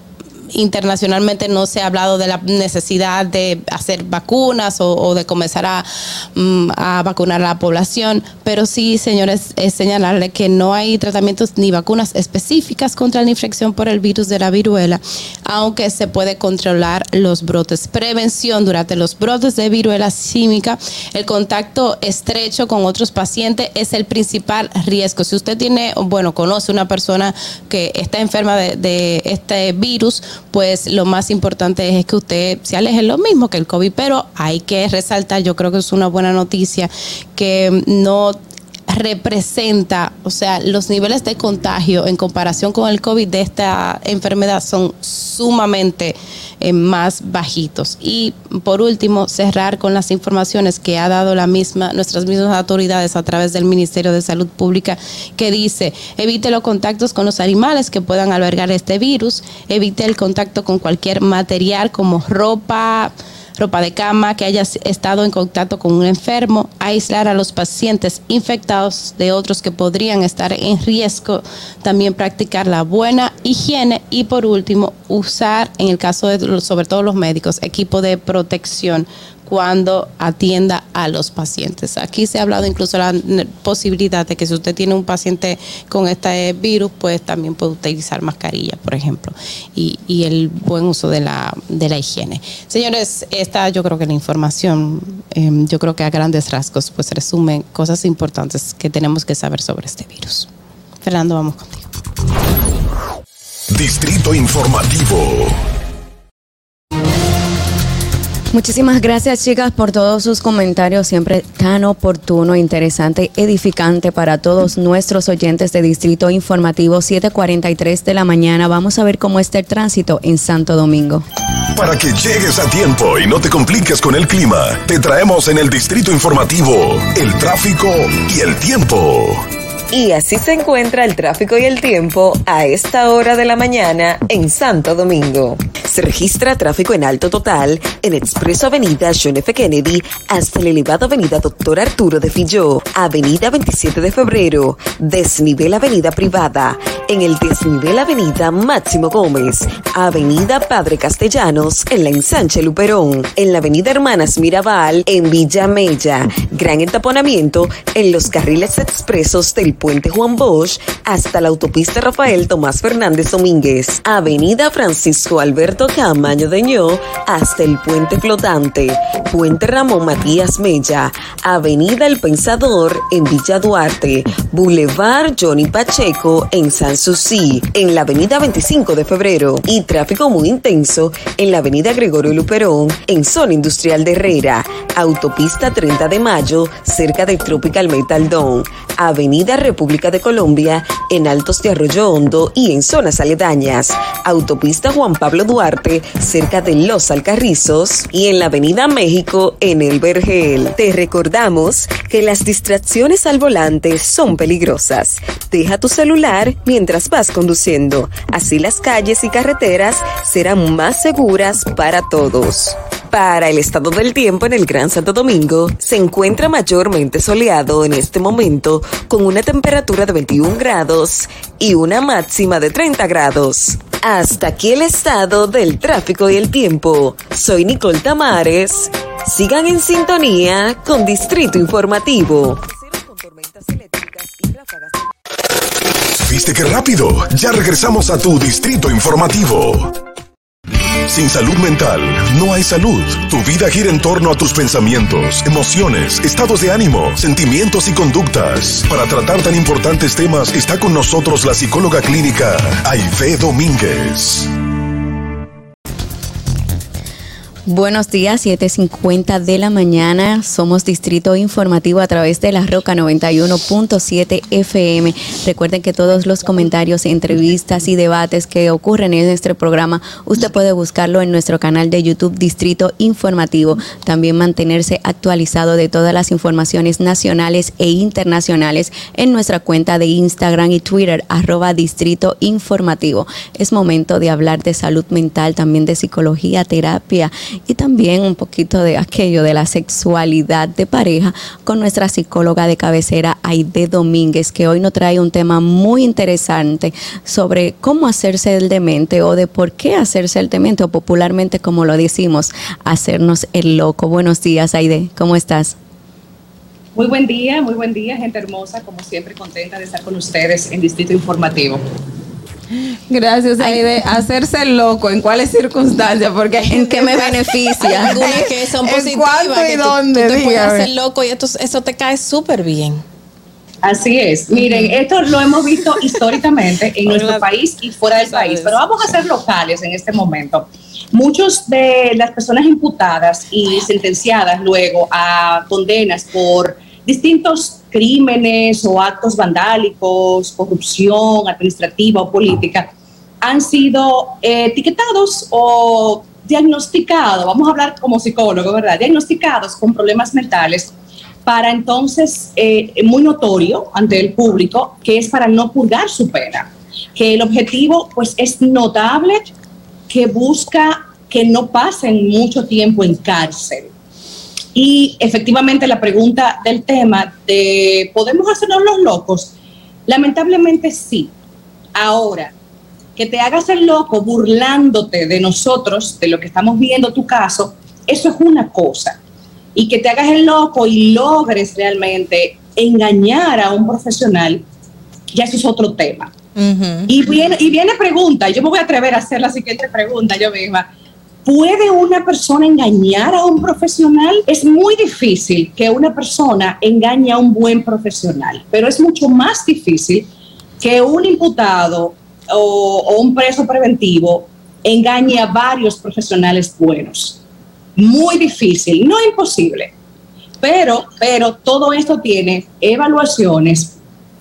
internacionalmente no se ha hablado de la necesidad de hacer vacunas o, o de comenzar a, mm, a vacunar a la población, pero sí, señores, es señalarle que no hay tratamientos ni vacunas específicas contra la infección por el virus de la viruela, aunque se puede controlar los brotes. Prevención durante los brotes de viruela símica, el contacto estrecho con otros pacientes es el principal riesgo. Si usted tiene, bueno, conoce una persona que está enferma de este virus, pues lo más importante es que usted se aleje lo mismo que el COVID, pero hay que resaltar, yo creo que es una buena noticia que no representa, o sea, los niveles de contagio en comparación con el COVID de esta enfermedad son sumamente eh, más bajitos. Y por último, cerrar con las informaciones que ha dado la misma, nuestras mismas autoridades a través del Ministerio de Salud Pública, que dice, evite los contactos con los animales que puedan albergar este virus, evite el contacto con cualquier material como ropa, ropa de cama, que haya estado en contacto con un enfermo, aislar a los pacientes infectados de otros que podrían estar en riesgo, también practicar la buena higiene y por último usar, en el caso de sobre todo los médicos, equipo de protección cuando atienda a los pacientes. Aquí se ha hablado incluso de la posibilidad de que si usted tiene un paciente con este virus, pues también puede utilizar mascarilla, por ejemplo, y, el buen uso de la, de la higiene. Señores, esta yo creo que la información, em, yo creo que a grandes rasgos, pues resume cosas importantes que tenemos que saber sobre este virus. Fernando, vamos contigo. Distrito Informativo. Muchísimas gracias chicas por todos sus comentarios, siempre tan oportuno, interesante, edificante para todos nuestros oyentes de Distrito Informativo 743 de la mañana. Vamos a ver cómo está el tránsito en Santo Domingo. Para que llegues a tiempo y no te compliques con el clima, te traemos en el Distrito Informativo el tráfico y el tiempo. Y así se encuentra el tráfico y el tiempo a esta hora de la mañana en Santo Domingo. Se registra tráfico en alto total en Expreso Avenida John F. Kennedy hasta la elevada Avenida Doctor Arturo de Filló, Avenida 27 de Febrero, desnivel Avenida Privada, en el desnivel Avenida Máximo Gómez, Avenida Padre Castellanos en la ensanche Luperón, en la Avenida Hermanas Mirabal en Villa Mella, gran entaponamiento en los carriles expresos del Puente Juan Bosch hasta la autopista Rafael Tomás Fernández Domínguez, Avenida Francisco Alberto Camaño de Ño hasta el Puente Flotante, Puente Ramón Matías Mella, Avenida El Pensador en Villa Duarte, Boulevard Johnny Pacheco en San Susi, en la Avenida 25 de Febrero. Y tráfico muy intenso en la Avenida Gregorio Luperón en Zona Industrial de Herrera, Autopista 30 de Mayo cerca de Tropical Metal Dome, Avenida República de Colombia, en Altos de Arroyo Hondo y en zonas aledañas. Autopista Juan Pablo Duarte, cerca de Los Alcarrizos y en la Avenida México, en el Vergel. Te recordamos que las distracciones al volante son peligrosas. Deja tu celular mientras vas conduciendo. Así las calles y carreteras serán más seguras para todos. Para el estado del tiempo en el Gran Santo Domingo, se encuentra mayormente soleado en este momento con una temperatura de 21 grados y una máxima de 30 grados. Hasta aquí el estado del tráfico y el tiempo. Soy Nicole Tamares. Sigan en sintonía con Distrito Informativo. ¿Viste qué rápido? Ya regresamos a tu Distrito Informativo. Sin salud mental, no hay salud. Tu vida gira en torno a tus pensamientos, emociones, estados de ánimo, sentimientos y conductas. Para tratar tan importantes temas está con nosotros la psicóloga clínica Aide Domínguez. Buenos días, 7.50 de la mañana. Somos Distrito Informativo a través de la Roca 91.7 FM. Recuerden que todos los comentarios, entrevistas y debates que ocurren en nuestro programa, usted puede buscarlo en nuestro canal de YouTube Distrito Informativo. También mantenerse actualizado de todas las informaciones nacionales e internacionales en nuestra cuenta de Instagram y Twitter, arroba Distrito Informativo. Es momento de hablar de salud mental, también de psicología, terapia y también un poquito de aquello de la sexualidad de pareja con nuestra psicóloga de cabecera Aide Domínguez, que hoy nos trae un tema muy interesante sobre cómo hacerse el demente o de por qué hacerse el demente o popularmente como lo decimos, hacernos el loco. Buenos días Aide, ¿cómo estás? Muy buen día, muy buen día, gente hermosa, como siempre contenta de estar con ustedes en Distrito Informativo. Gracias, Aide. Hacerse loco, ¿en cuáles circunstancias? Porque ¿En qué me beneficia? Algunas que son positivas. ¿En y dónde? Tú, te puedes hacer loco y esto, eso te cae súper bien. Así es. Miren, esto lo hemos visto históricamente en nuestro país y fuera del país, pero vamos a ser locales en este momento. Muchos de las personas imputadas y sentenciadas luego a condenas por distintos crímenes o actos vandálicos, corrupción administrativa o política, han sido eh, etiquetados o diagnosticados, vamos a hablar como psicólogo, ¿verdad? Diagnosticados con problemas mentales para entonces, eh, muy notorio ante el público, que es para no purgar su pena, que el objetivo pues es notable, que busca que no pasen mucho tiempo en cárcel. Y efectivamente la pregunta del tema de, ¿podemos hacernos los locos? Lamentablemente sí. Ahora, que te hagas el loco burlándote de nosotros, de lo que estamos viendo tu caso, eso es una cosa. Y que te hagas el loco y logres realmente engañar a un profesional, ya eso es otro tema. y, viene, y viene pregunta, yo me voy a atrever a hacer la siguiente pregunta yo misma. ¿Puede una persona engañar a un profesional? Es muy difícil que una persona engañe a un buen profesional, pero es mucho más difícil que un imputado o, un preso preventivo engañe a varios profesionales buenos. Muy difícil, no imposible, pero, pero todo esto tiene evaluaciones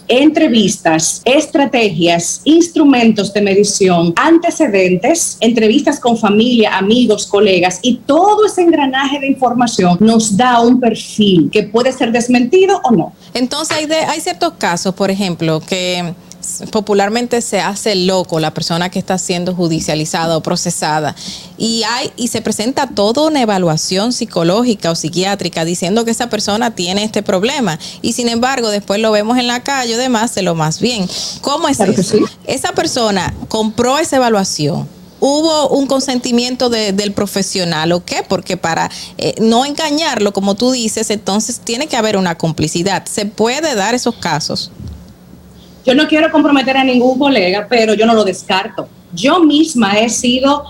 entrevistas, estrategias, instrumentos de medición, antecedentes, entrevistas con familia, amigos, colegas y todo ese engranaje de información nos da un perfil que puede ser desmentido o no. Entonces hay, hay ciertos casos, por ejemplo, que popularmente se hace loco la persona que está siendo judicializada o procesada y hay y se presenta toda una evaluación psicológica o psiquiátrica diciendo que esa persona tiene este problema y sin embargo después lo vemos en la calle además de lo más bien. ¿Cómo es eso? Esa persona compró esa evaluación hubo un consentimiento del profesional o qué? Porque para eh, no engañarlo, como tú dices, entonces tiene que haber una complicidad. ¿Se puede dar esos casos? Yo no quiero comprometer a ningún colega, pero yo no lo descarto. Yo misma he sido,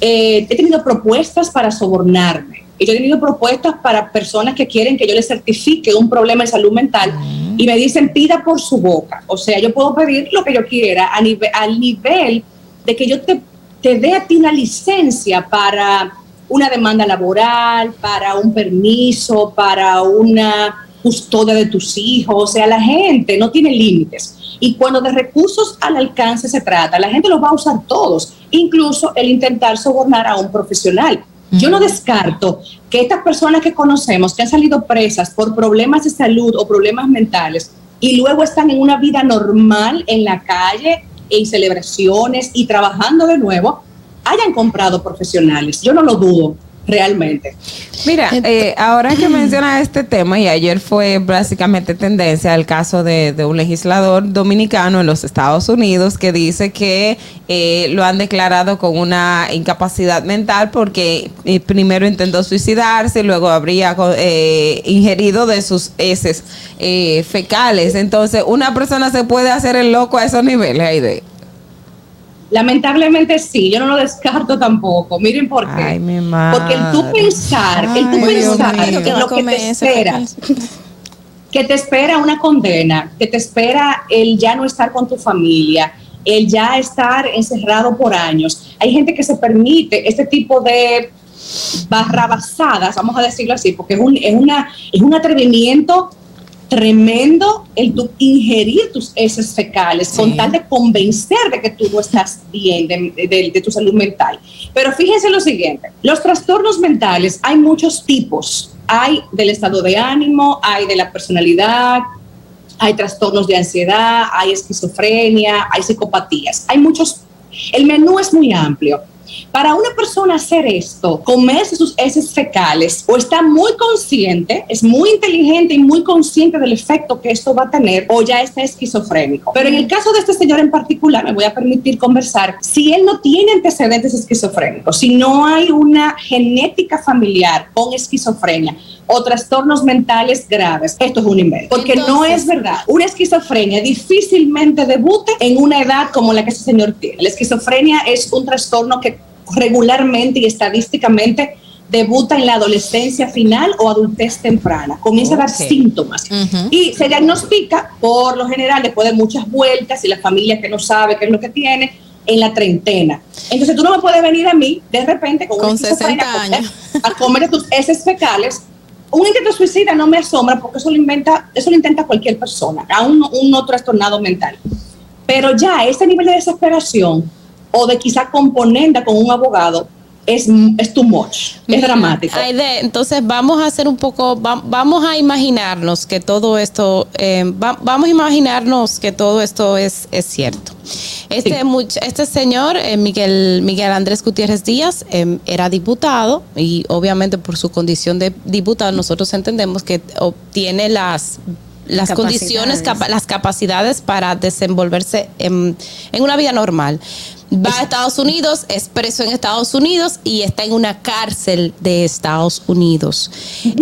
eh, he tenido propuestas para sobornarme. Y yo he tenido propuestas para personas que quieren que yo les certifique un problema de salud mental y me dicen pida por su boca. O sea, yo puedo pedir lo que yo quiera a al nivel de que yo te, te dé a ti una licencia para una demanda laboral, para un permiso, para una custodia de tus hijos, o sea, la gente no tiene límites. Y cuando de recursos al alcance se trata, la gente los va a usar todos, incluso el intentar sobornar a un profesional. Yo no descarto que estas personas que conocemos, que han salido presas por problemas de salud o problemas mentales, y luego están en una vida normal en la calle, en celebraciones y trabajando de nuevo, hayan comprado profesionales. Yo no lo dudo realmente. Mira, eh, ahora que menciona este tema, y ayer fue básicamente tendencia el caso de, un legislador dominicano en los Estados Unidos que dice que eh, lo han declarado con una incapacidad mental porque eh, primero intentó suicidarse, luego habría ingerido de sus heces fecales. Entonces, una persona se puede hacer el loco a esos niveles, ahí de Lamentablemente sí, yo no lo descarto tampoco. Miren por qué. Ay, mi Porque el tú pensar, el tú pensar que lo que te espera, que te espera una condena, que te espera el ya no estar con tu familia, el ya estar encerrado por años. Hay gente que se permite este tipo de barrabasadas, vamos a decirlo así, porque es un, es una, es un atrevimiento tremendo el ingerir tus heces fecales con tal de convencer de que tú no estás bien de, tu salud mental. Pero fíjense lo siguiente, los trastornos mentales hay muchos tipos. Hay del estado de ánimo, hay de la personalidad, hay trastornos de ansiedad, hay esquizofrenia, hay psicopatías. Hay muchos, el menú es muy amplio. Para una persona hacer esto, comerse sus heces fecales, o está muy consciente, es muy inteligente y muy consciente del efecto que esto va a tener, o ya está esquizofrénico. Pero en el caso de este señor en particular, me voy a permitir conversar, si él no tiene antecedentes esquizofrénicos, si no hay una genética familiar con esquizofrenia, o trastornos mentales graves. Esto es un invento. Porque no es verdad. Una esquizofrenia difícilmente debute en una edad como la que ese señor tiene. La esquizofrenia es un trastorno que regularmente y estadísticamente debuta en la adolescencia final o adultez temprana, comienza a dar síntomas y se diagnostica por lo general después de muchas vueltas y la familia que no sabe qué es lo que tiene en la treintena. Entonces tú no me puedes venir a mí de repente con, con 60 años a comer tus heces fecales un intento suicida no me asombra porque eso lo inventa, eso intenta cualquier persona, aún un otro trastornado mental. Pero ya ese nivel de desesperación o de quizá componenda con un abogado es, es too much, es Mira, dramático. Aide, entonces vamos a hacer un poco, va- vamos a imaginarnos que todo esto, eh, va- vamos a imaginarnos que todo esto es, es cierto. Este, much- este señor, eh, Miguel, Miguel Andrés Gutiérrez Díaz, eh, era diputado y obviamente por su condición de diputado nosotros entendemos que obtiene las las Capacidades. condiciones, capa- las capacidades para desenvolverse en, en una vida normal. Va a Estados Unidos, es preso en Estados Unidos y está en una cárcel de Estados Unidos.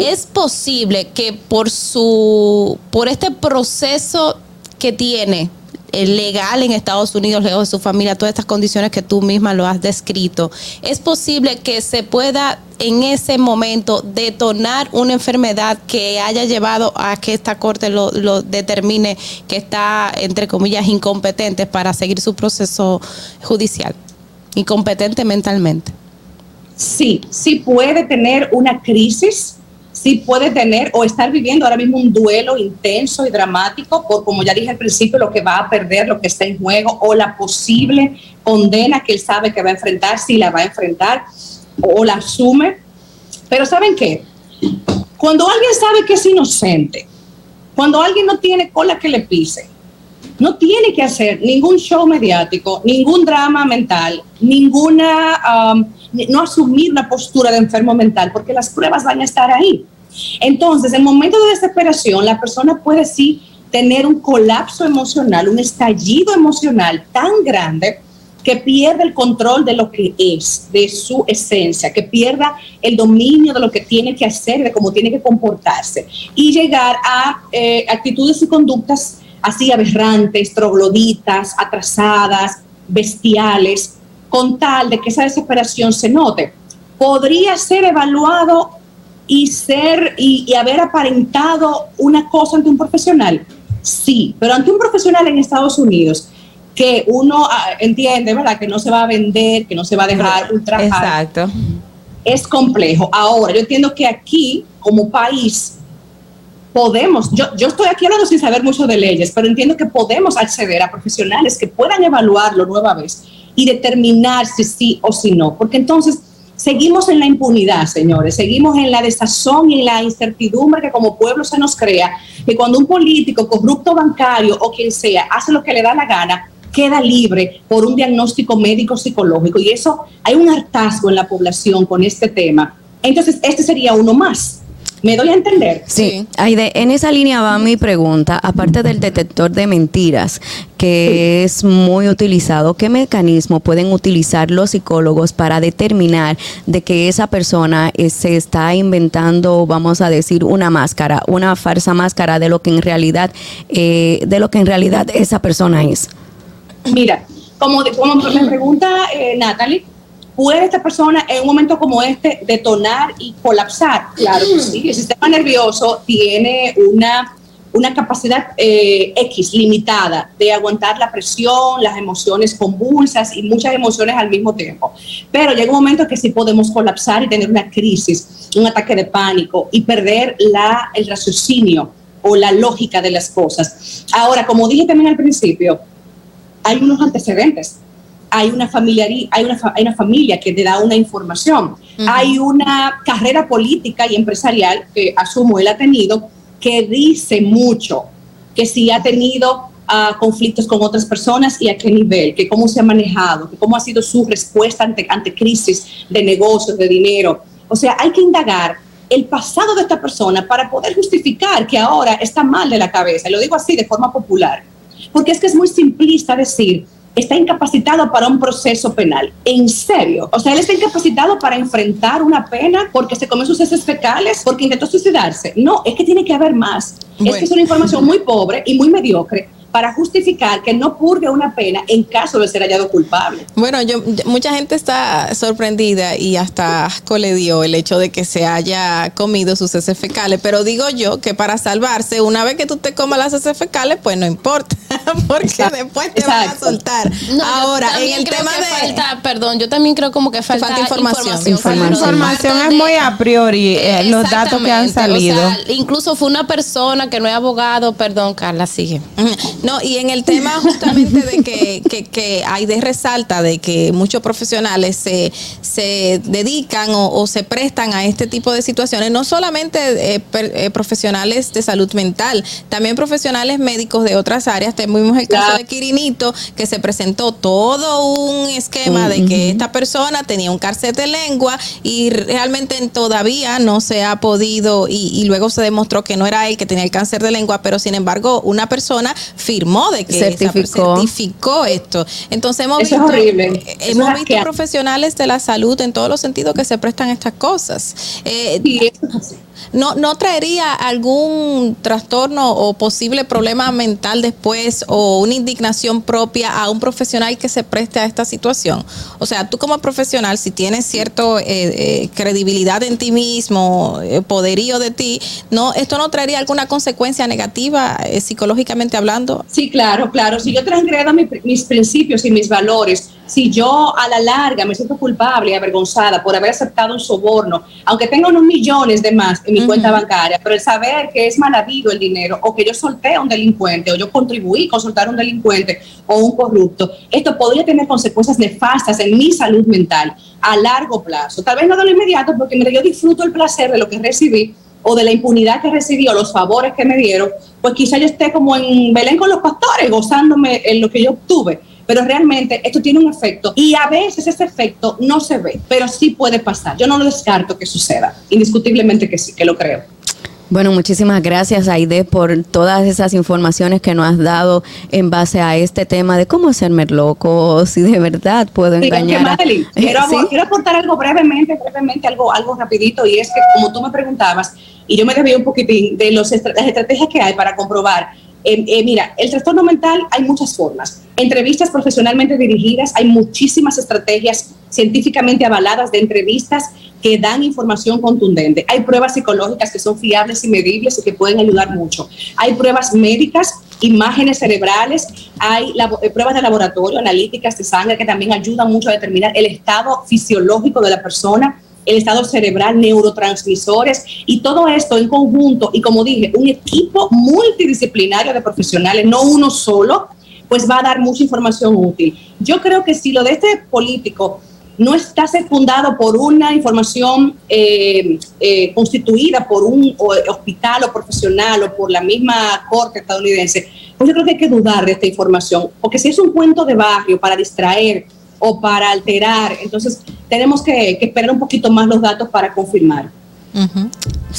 Es posible que por su, por este proceso que tiene legal en Estados Unidos, lejos de su familia, todas estas condiciones que tú misma lo has descrito, es posible que se pueda en ese momento detonar una enfermedad que haya llevado a que esta corte lo, lo determine que está, entre comillas, incompetente para seguir su proceso judicial, incompetente mentalmente. Sí, sí puede tener una crisis, sí puede tener o estar viviendo ahora mismo un duelo intenso y dramático por, como ya dije al principio, lo que va a perder, lo que está en juego o la posible condena que él sabe que va a enfrentar, si la va a enfrentar o la asume. Pero ¿saben qué? Cuando alguien sabe que es inocente, cuando alguien no tiene cola que le pise, no tiene que hacer ningún show mediático, ningún drama mental, ninguna, um, no asumir una postura de enfermo mental, porque las pruebas van a estar ahí. Entonces, en momentos de desesperación, la persona puede sí tener un colapso emocional, un estallido emocional tan grande que pierde el control de lo que es, de su esencia, que pierda el dominio de lo que tiene que hacer, de cómo tiene que comportarse y llegar a eh, actitudes y conductas así aberrantes, trogloditas, atrasadas, bestiales, con tal de que esa desesperación se note. Podría ser evaluado y ser y, y haber aparentado una cosa ante un profesional, sí, pero ante un profesional en Estados Unidos que uno ah, entiende, ¿verdad? Que no se va a vender, que no se va a dejar ultrajar. Exacto. Es complejo. Ahora, yo entiendo que aquí, como país, podemos, yo, yo estoy aquí hablando sin saber mucho de leyes, pero entiendo que podemos acceder a profesionales que puedan evaluarlo nueva vez y determinar si sí o si no, porque entonces seguimos en la impunidad, señores, seguimos en la desazón y en la incertidumbre que como pueblo se nos crea, que cuando un político, corrupto bancario o quien sea, hace lo que le da la gana, queda libre por un diagnóstico médico psicológico y eso hay un hartazgo en la población con este tema. Entonces, este sería uno más. ¿Me doy a entender? Sí, Aide, en esa línea va mi pregunta, aparte del detector de mentiras, que es muy utilizado, ¿qué mecanismo pueden utilizar los psicólogos para determinar de que esa persona eh, se está inventando, vamos a decir, una máscara, una falsa máscara de lo que en realidad, eh, de lo que en realidad esa persona es? Mira, como, como me pregunta eh, Natalie, ¿puede esta persona en un momento como este detonar y colapsar? Claro que sí. El sistema nervioso tiene una, una capacidad eh, X limitada de aguantar la presión, las emociones convulsas y muchas emociones al mismo tiempo. Pero llega un momento que sí podemos colapsar y tener una crisis, un ataque de pánico y perder la, el raciocinio o la lógica de las cosas. Ahora, como dije también al principio, hay unos antecedentes. Hay una, familiari- hay, una fa- hay una familia que te da una información. Hay una carrera política y empresarial que asumo él ha tenido que dice mucho que si ha tenido ah, conflictos con otras personas y a qué nivel, que cómo se ha manejado, que cómo ha sido su respuesta ante, ante crisis de negocios, de dinero. O sea, hay que indagar el pasado de esta persona para poder justificar que ahora está mal de la cabeza. Y lo digo así de forma popular. Porque es que es muy simplista decir, está incapacitado para un proceso penal. En serio. O sea, él está incapacitado para enfrentar una pena porque se comió sus heces fecales, porque intentó suicidarse. No, es que tiene que haber más. Es que es una información muy pobre y muy mediocre para justificar que no purgue una pena en caso de ser hallado culpable. Bueno, yo, mucha gente está sorprendida y hasta asco le dio el hecho de que se haya comido sus heces fecales, pero digo yo que para salvarse, una vez que tú te comas las heces fecales, pues no importa, porque después te van a soltar. No, Ahora, en el tema de... falta, perdón, yo también creo como que falta, falta información. información. La información es muy a priori, eh, los datos que han salido. o sea, incluso fue una persona que no es abogado, perdón, Carla, sigue. No, y en el tema justamente de que, que, que hay de resalta de que muchos profesionales se, se dedican o, o se prestan a este tipo de situaciones, no solamente eh, per- eh, profesionales de salud mental, también profesionales médicos de otras áreas. Tenemos el caso de Quirinito, que se presentó todo un esquema de que esta persona tenía un cárcel de lengua y realmente todavía no se ha podido, y, y luego se demostró que no era él que tenía el cáncer de lengua, pero sin embargo una persona firmó de que esa- Certificó. certificó esto. Entonces hemos Eso visto, horrible. Eso hemos visto profesionales de la salud en todos los sentidos que se prestan estas cosas. Eh, no, ¿No traería algún trastorno o posible problema mental después o una indignación propia a un profesional que se preste a esta situación? O sea, tú como profesional, si tienes cierto eh, eh, credibilidad en ti mismo, eh, poderío de ti, no, ¿esto no traería alguna consecuencia negativa eh, psicológicamente hablando? Sí, claro, claro. Si yo transgredo mi- mis principios y mis valores, si yo a la larga me siento culpable y avergonzada por haber aceptado un soborno, aunque tenga unos millones de más en mi cuenta bancaria, pero el saber que es mal habido el dinero o que yo solté a un delincuente o yo contribuí con soltar a un delincuente o un corrupto, esto podría tener consecuencias nefastas en mi salud mental a largo plazo. Tal vez no de lo inmediato, porque mira, yo disfruto el placer de lo que recibí o de la impunidad que recibí o los favores que me dieron, pues quizá yo esté como en Belén con los pastores, gozándome en lo que yo obtuve. Pero realmente esto tiene un efecto y a veces ese efecto no se ve, pero sí puede pasar. Yo no lo descarto que suceda, indiscutiblemente que sí, que lo creo. Bueno, muchísimas gracias, Aide, por todas esas informaciones que nos has dado en base a este tema de cómo hacerme loco, si de verdad puedo engañar. a- Madeline, quiero, Sí. quiero aportar algo brevemente, brevemente, algo, algo rapidito, y es que como tú me preguntabas, y yo me desvié un poquitín de los las estrategias que hay para comprobar. Eh, eh, mira, el trastorno mental hay muchas formas. Entrevistas profesionalmente dirigidas, hay muchísimas estrategias científicamente avaladas de entrevistas que dan información contundente. Hay pruebas psicológicas que son fiables y medibles y que pueden ayudar mucho. Hay pruebas médicas, imágenes cerebrales, hay eh, pruebas de laboratorio, analíticas de sangre que también ayudan mucho a determinar el estado fisiológico de la persona el estado cerebral, neurotransmisores y todo esto en conjunto y como dije, un equipo multidisciplinario de profesionales, no uno solo, pues va a dar mucha información útil. Yo creo que si lo de este político no está secundado por una información eh, eh, constituida por un hospital o profesional o por la misma corte estadounidense, pues yo creo que hay que dudar de esta información, porque si es un cuento de barrio para distraer o para alterar, entonces tenemos que, que esperar un poquito más los datos para confirmar.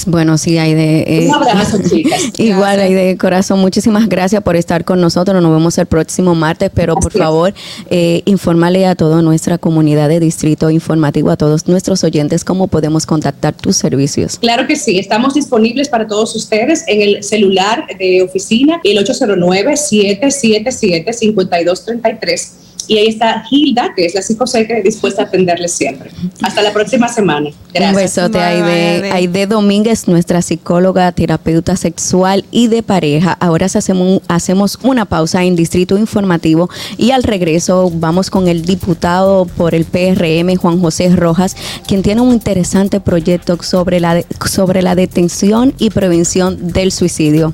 Bueno, sí, Aide. eh, Un abrazo, chicas. Igual, Aide, corazón, muchísimas gracias por estar con nosotros. Nos vemos el próximo martes, pero por es. favor, eh, infórmale a toda nuestra comunidad de Distrito Informativo, a todos nuestros oyentes, cómo podemos contactar tus servicios. Claro que sí, estamos disponibles para todos ustedes en el celular de oficina, el 809-777-5233. Y ahí está Hilda, que es la psicoseca, dispuesta a atenderles siempre. Hasta la próxima semana. Gracias. Un besote, Aide. Domínguez, nuestra psicóloga, terapeuta sexual y de pareja. Ahora se hacemos, un- hacemos una pausa en Distrito Informativo y al regreso vamos con el diputado por el PRM, Juan José Rojas, quien tiene un interesante proyecto sobre la, de- sobre la detención y prevención del suicidio.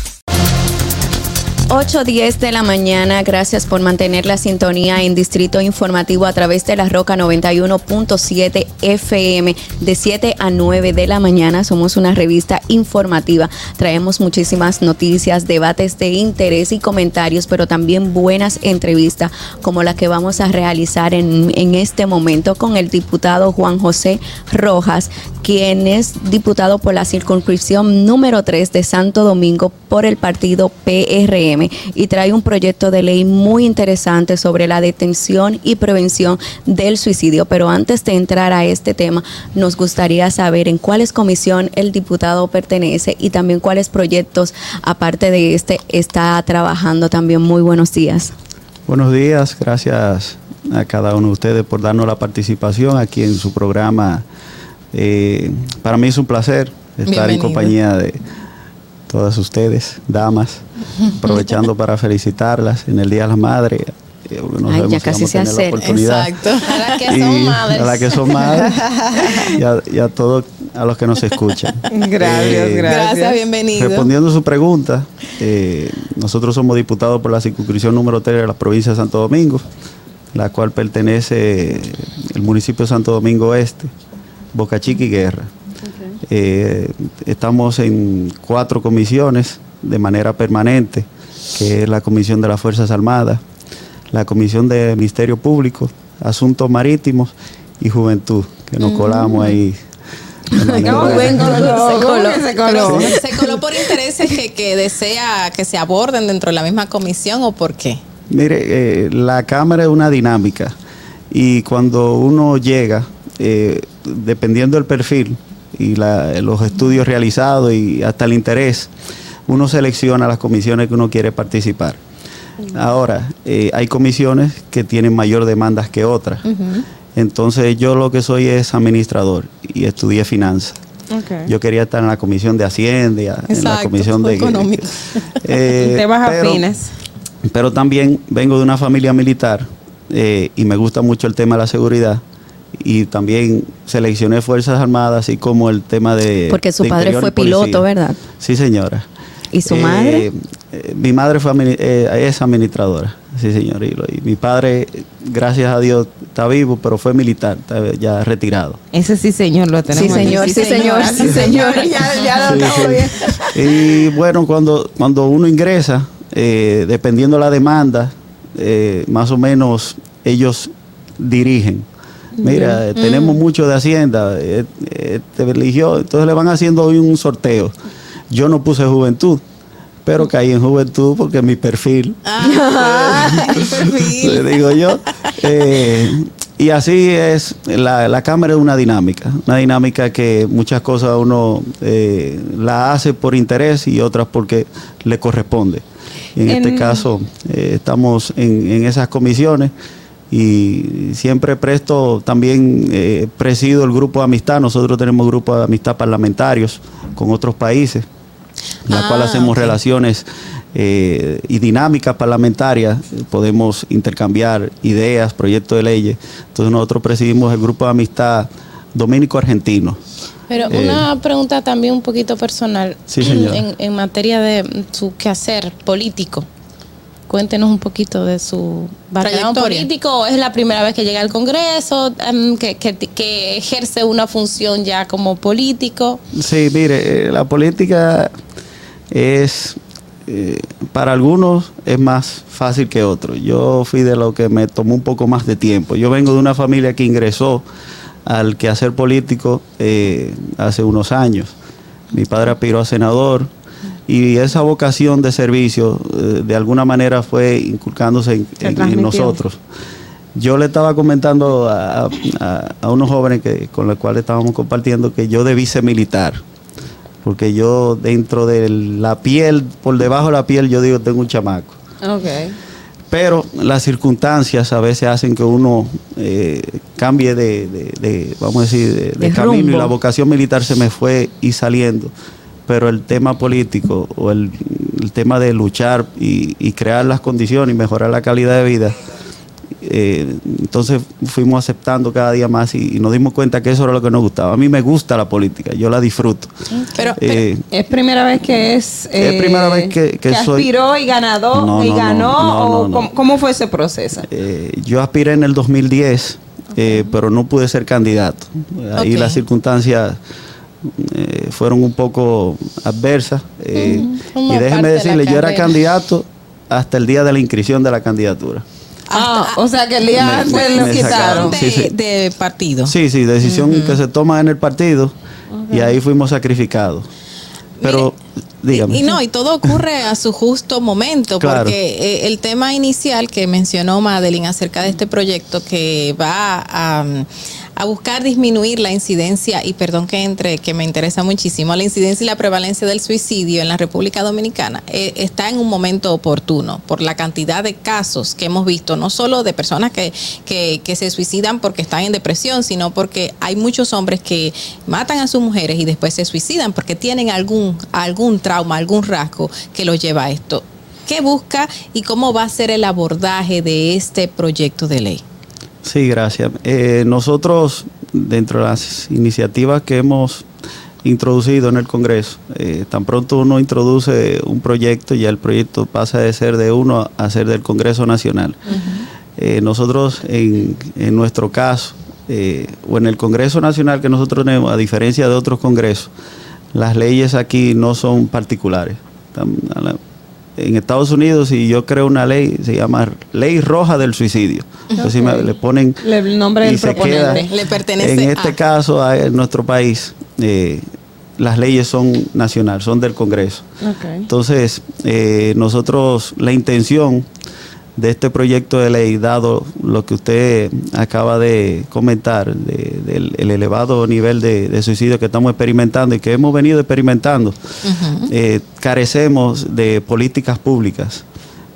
8.10 de la mañana, gracias por mantener la sintonía en Distrito Informativo a través de la Roca 91.7 FM de 7 a 9 de la mañana. Somos una revista informativa. Traemos muchísimas noticias, debates de interés y comentarios, pero también buenas entrevistas como la que vamos a realizar en, en este momento con el diputado Juan José Rojas, quien es diputado por la circunscripción número 3 de Santo Domingo por el partido PRM. PRM y trae un proyecto de ley muy interesante sobre la detención y prevención del suicidio. Pero antes de entrar a este tema, nos gustaría saber en cuáles comisión el diputado pertenece y también cuáles proyectos, aparte de este, está trabajando también. Muy buenos días. Buenos días, gracias a cada uno de ustedes por darnos la participación aquí en su programa. Eh, para mí es un placer estar en compañía de todas ustedes, damas, aprovechando para felicitarlas en el Día de la Madre. Eh, no Ay, sabemos ya si casi se tener la acerca. Exacto. A las que Y son madres. A las que son madres y a, y a todos a los que nos escuchan. Gracias, Eh, gracias. Gracias, bienvenido. Respondiendo a su pregunta, eh, nosotros somos diputados por la circunscripción número 3 de la provincia de Santo Domingo, la cual pertenece el municipio de Santo Domingo Este, Boca Chica y Guerra. Eh, estamos en cuatro comisiones de manera permanente, que es la Comisión de las Fuerzas Armadas, la Comisión de Ministerio Público, Asuntos Marítimos y Juventud, que nos colamos ahí. de manera- ¿Cómo que se coló? Se ¿Cómo coló. que se coló? Pero se coló por intereses que, que desea que se aborden dentro de la misma comisión o por qué? Mire, eh, la cámara es una dinámica y cuando uno llega, eh, dependiendo del perfil y la- los estudios realizados y hasta el interés, uno selecciona las comisiones que uno quiere participar. Ahora, eh, hay comisiones que tienen mayor demandas que otras. Entonces yo lo que soy es administrador y estudié finanzas. Yo quería estar en la comisión de Hacienda, en la comisión de... económico. Eh, Temas pero- afines. pero también vengo de una familia militar eh, y me gusta mucho el tema de la seguridad y también seleccioné Fuerzas Armadas así como el tema de... Porque su de padre fue piloto, ¿verdad? Sí, señora. ¿Y su Eh, madre? eh, mi madre fue eh, es administradora, sí, señor. Y, mi padre, gracias a Dios, está vivo, pero fue militar, está ya retirado. Ese sí, señor, lo tenemos. Sí, señor, sí, señor, sí, señor. Ya, ya lo Sí, estamos sí. viendo. Y bueno, cuando, cuando uno ingresa, eh, dependiendo la demanda, eh, más o menos ellos dirigen. Mira, eh, tenemos mucho de Hacienda, eh, eh, te eligió, entonces le van haciendo hoy un sorteo. Yo no puse juventud, pero caí en juventud porque mi perfil, Ah, el perfil. le digo yo. eh, y así es, la, la Cámara es una dinámica, una dinámica que muchas cosas uno eh, la hace por interés y otras porque le corresponde. Y en, En- este caso eh, estamos en, en esas comisiones y siempre presto, también eh, presido el grupo de amistad, nosotros tenemos grupo de amistad parlamentarios con otros países, en la Ah, cual hacemos relaciones eh, y dinámicas parlamentarias, podemos intercambiar ideas, proyectos de leyes. Entonces nosotros presidimos el grupo de amistad dominico-argentino. Pero Eh, una pregunta también un poquito personal. Sí. En, en materia de su quehacer político. Cuéntenos un poquito de su background Trayectoria. político. ¿O ¿Es la primera vez que llega al Congreso? Em, que, que- que ejerce una función ya como político? Sí, mire, eh, la política es, eh, para algunos es más fácil que otros. Yo fui de lo que me tomó un poco más de tiempo. Yo vengo de una familia que ingresó al quehacer político eh, hace unos años. Mi padre aspiró a senador y esa vocación de servicio eh, de alguna manera fue inculcándose en, nosotros. Yo le estaba comentando a, a- a unos jóvenes que, con los cuales estábamos compartiendo que yo debí ser militar. Porque yo dentro de la piel, por debajo de la piel, yo digo, tengo un chamaco. Pero las circunstancias a veces hacen que uno eh, cambie de, de- de, vamos a decir, de, camino y la vocación militar se me fue y saliendo. Pero el tema político o el, el tema de luchar y, y crear las condiciones y mejorar la calidad de vida, eh, entonces fuimos aceptando cada día más y, y nos dimos cuenta que eso era lo que nos gustaba. A mí me gusta la política, yo la disfruto. Pero, Eh, Es primera vez que es. Es primera vez que- que soy- aspiró y ganador No, y no, ganó. no, o no, no. ¿cómo, cómo fue ese proceso? Eh, yo aspiré en el 2010, eh, pero no pude ser candidato. Ahí las circunstancias eh, fueron un poco adversas. eh, y déjeme de decirle, yo era candidato hasta el día de la inscripción de la candidatura. Ah, o sea que el día antes lo quitaron. de, Sí, sí. de partido. Sí, sí, decisión que se toma en el partido y ahí fuimos sacrificados. Pero dígame. Y no, y todo ocurre a su justo momento, Claro. porque eh, el tema inicial que mencionó Madeline acerca de este proyecto que va a, a buscar disminuir la incidencia, y perdón que entre, que me interesa muchísimo, la incidencia y la prevalencia del suicidio en la República Dominicana, eh, está en un momento oportuno por la cantidad de casos que hemos visto, no solo de personas que, que, que se suicidan porque están en depresión, sino porque hay muchos hombres que matan a sus mujeres y después se suicidan porque tienen algún, algún trauma, algún rasgo que los lleva a esto. ¿Qué busca y cómo va a ser el abordaje de este proyecto de ley? Sí, gracias. Eh, nosotros, dentro de las iniciativas que hemos introducido en el Congreso, eh, tan pronto uno introduce un proyecto, ya el proyecto pasa de ser de uno a ser del Congreso Nacional. Eh, nosotros, en, en nuestro caso, o en el Congreso Nacional que nosotros tenemos, a diferencia de otros congresos, las leyes aquí no son particulares. En Estados Unidos, si yo creo una ley, se llama Ley Roja del Suicidio. Entonces, si me- le ponen el nombre y del proponente. queda- Le pertenece en este a- caso, a- en nuestro país, eh, las leyes son nacionales, son del Congreso. Entonces, eh, nosotros, la intención de este proyecto de ley, dado lo que usted acaba de comentar, de- del el elevado nivel de, de suicidio que estamos experimentando y que hemos venido experimentando, eh, carecemos de políticas públicas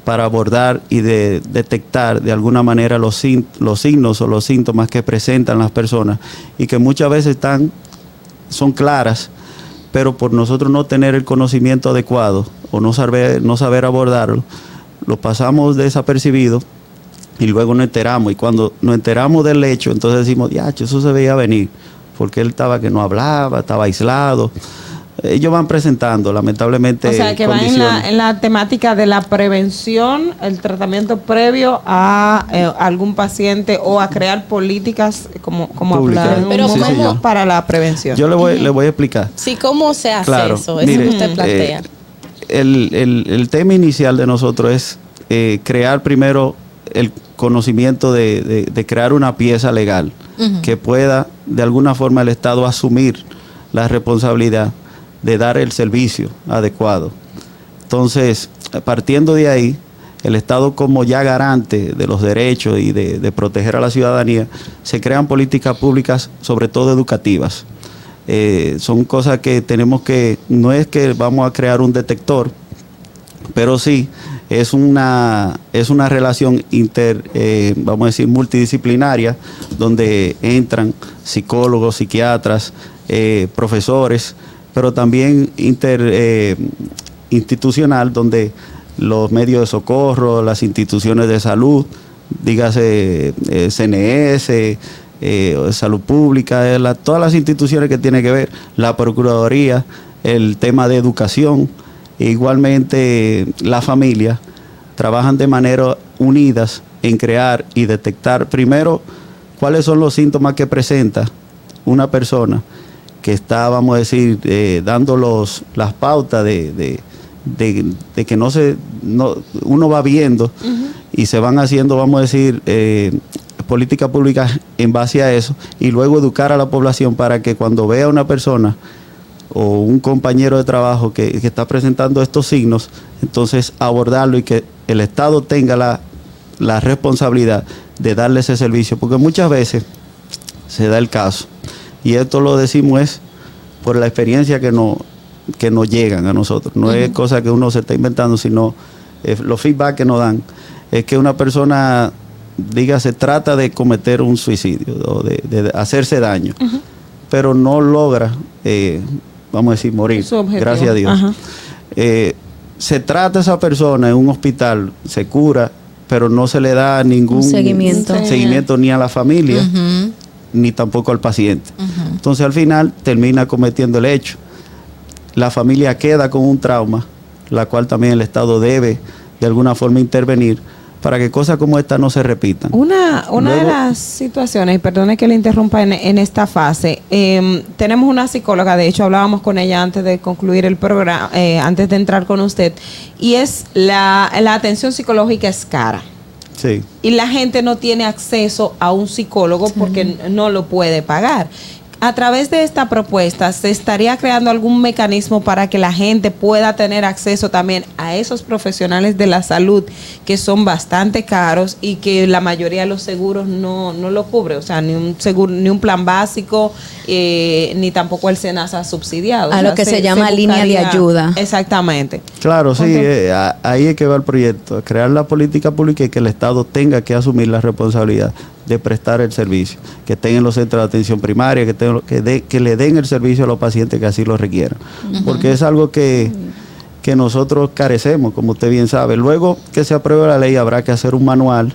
para abordar y de detectar de alguna manera los, los signos o los síntomas que presentan las personas y que muchas veces están, son claras, pero por nosotros no tener el conocimiento adecuado o no saber, no saber abordarlo, lo pasamos desapercibido y luego nos enteramos. Y cuando nos enteramos del hecho, entonces decimos, ya, eso se veía venir, porque él estaba que no hablaba, estaba aislado. Ellos van presentando, lamentablemente. O sea, que va en la, en la temática de la prevención, el tratamiento previo a eh, algún paciente o a crear políticas como, como Públicas. hablar Pero ¿cómo? para la prevención. Yo le voy, le voy a explicar. Sí, ¿cómo se hace Claro, eso? Eso mire, que usted eh, plantea. El, el- el tema inicial de nosotros es eh, crear primero el conocimiento de, de- de crear una pieza legal que pueda de alguna forma el Estado asumir la responsabilidad de dar el servicio adecuado. Entonces, partiendo de ahí, el Estado como ya garante de los derechos y de, de proteger a la ciudadanía, se crean políticas públicas, sobre todo educativas. Eh, son cosas que tenemos que, no es que vamos a crear un detector, pero sí es una, es una relación inter, eh, vamos a decir, multidisciplinaria, donde entran psicólogos, psiquiatras, eh, profesores, pero también inter, institucional, donde los medios de socorro, las instituciones de salud, dígase CNS, eh, salud pública, eh, la- todas las instituciones que tienen que ver, la Procuraduría, el tema de educación, e igualmente la familia, trabajan de manera unidas en crear y detectar primero cuáles son los síntomas que presenta una persona que está, vamos a decir, eh, dando los, las pautas de, de- de- de que no se, no, uno va viendo y se van haciendo, vamos a decir, eh, políticas públicas en base a eso y luego educar a la población para que cuando vea una persona o un compañero de trabajo que, que está presentando estos signos, entonces abordarlo y que el Estado tenga la, la responsabilidad de darle ese servicio, porque muchas veces se da el caso, y esto lo decimos es por la experiencia que, no, que nos llegan a nosotros, no es cosa que uno se está inventando, sino eh, los feedback que nos dan, es que una persona, diga, se trata de cometer un suicidio o de, de hacerse daño, pero no logra, eh, vamos a decir, morir, gracias a Dios. Eh, se trata a esa persona en un hospital, se cura, pero no se le da ningún seguimiento. seguimiento ni a la familia, ni tampoco al paciente. Entonces al final termina cometiendo el hecho. La familia queda con un trauma, la cual también el Estado debe de alguna forma intervenir para que cosas como esta no se repitan. Una, una de las situaciones, y perdone que le interrumpa en, en esta fase, eh, tenemos una psicóloga, de hecho hablábamos con ella antes de concluir el programa, eh, antes de entrar con usted, y es la, la atención psicológica es cara. Sí. Y la gente no tiene acceso a un psicólogo porque no lo puede pagar. A través de esta propuesta, ¿se estaría creando algún mecanismo para que la gente pueda tener acceso también a esos profesionales de la salud que son bastante caros y que la mayoría de los seguros no, no lo cubre? O sea, ni un seguro, ni un plan básico, eh, ni tampoco el SENASA subsidiado. A O lo que se llama línea de ayuda. Exactamente. Claro, sí, eh, a- ahí es que va el proyecto, crear la política pública y que el Estado tenga que asumir la responsabilidad de prestar el servicio, que estén en los centros de atención primaria, que, que, de- que le den el servicio a los pacientes que así lo requieran, porque es algo que, que nosotros carecemos, como usted bien sabe. Luego que se apruebe la ley habrá que hacer un manual,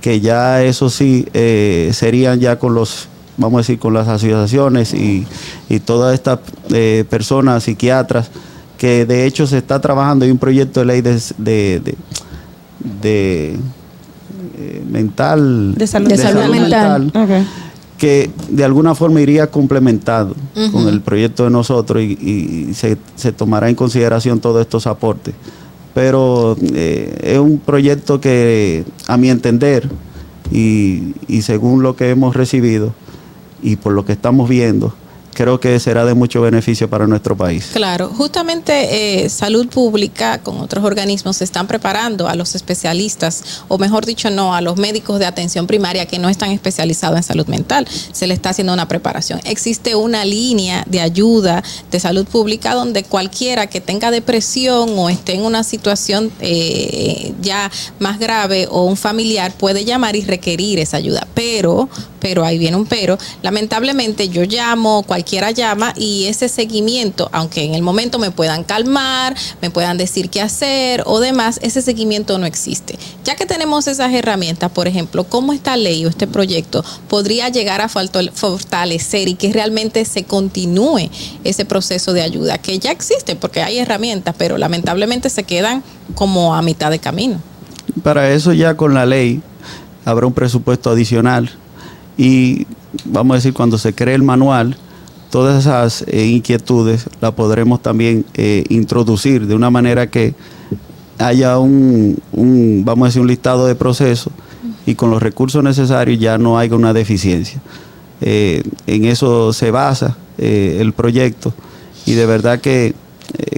que ya eso sí eh, serían ya con los vamos a decir, con las asociaciones y, y todas estas eh, personas, psiquiatras, que de hecho se está trabajando. En un proyecto de ley de, de, de- de, eh, mental De salud- De salud mental. que de alguna forma iría complementado con el proyecto de nosotros y, y se, se tomará en consideración todos estos aportes. Pero eh, es un proyecto que, a mi entender, y, y según lo que hemos recibido y por lo que estamos viendo, creo que será de mucho beneficio para nuestro país. Claro, justamente eh, salud pública con otros organismos se están preparando a los especialistas, o mejor dicho, no, a los médicos de atención primaria que no están especializados en salud mental. Se le está haciendo una preparación. Existe una línea de ayuda de salud pública donde cualquiera que tenga depresión o esté en una situación eh, ya más grave o un familiar puede llamar y requerir esa ayuda. Pero, pero ahí viene un pero. Lamentablemente yo llamo, cualquiera llama y ese seguimiento, aunque en el momento me puedan calmar, me puedan decir qué hacer o demás, ese seguimiento no existe. Ya que tenemos esas herramientas, por ejemplo, ¿cómo esta ley o este proyecto podría llegar a fortalecer y que realmente se continúe ese proceso de ayuda que ya existe? Porque hay herramientas, pero lamentablemente se quedan como a mitad de camino. Para eso ya con la ley habrá un presupuesto adicional y vamos a decir cuando se cree el manual, todas esas eh, inquietudes las podremos también eh, introducir de una manera que haya un, vamos a decir, un listado de procesos y con los recursos necesarios ya no haya una deficiencia. Eh, en eso se basa el proyecto y de verdad que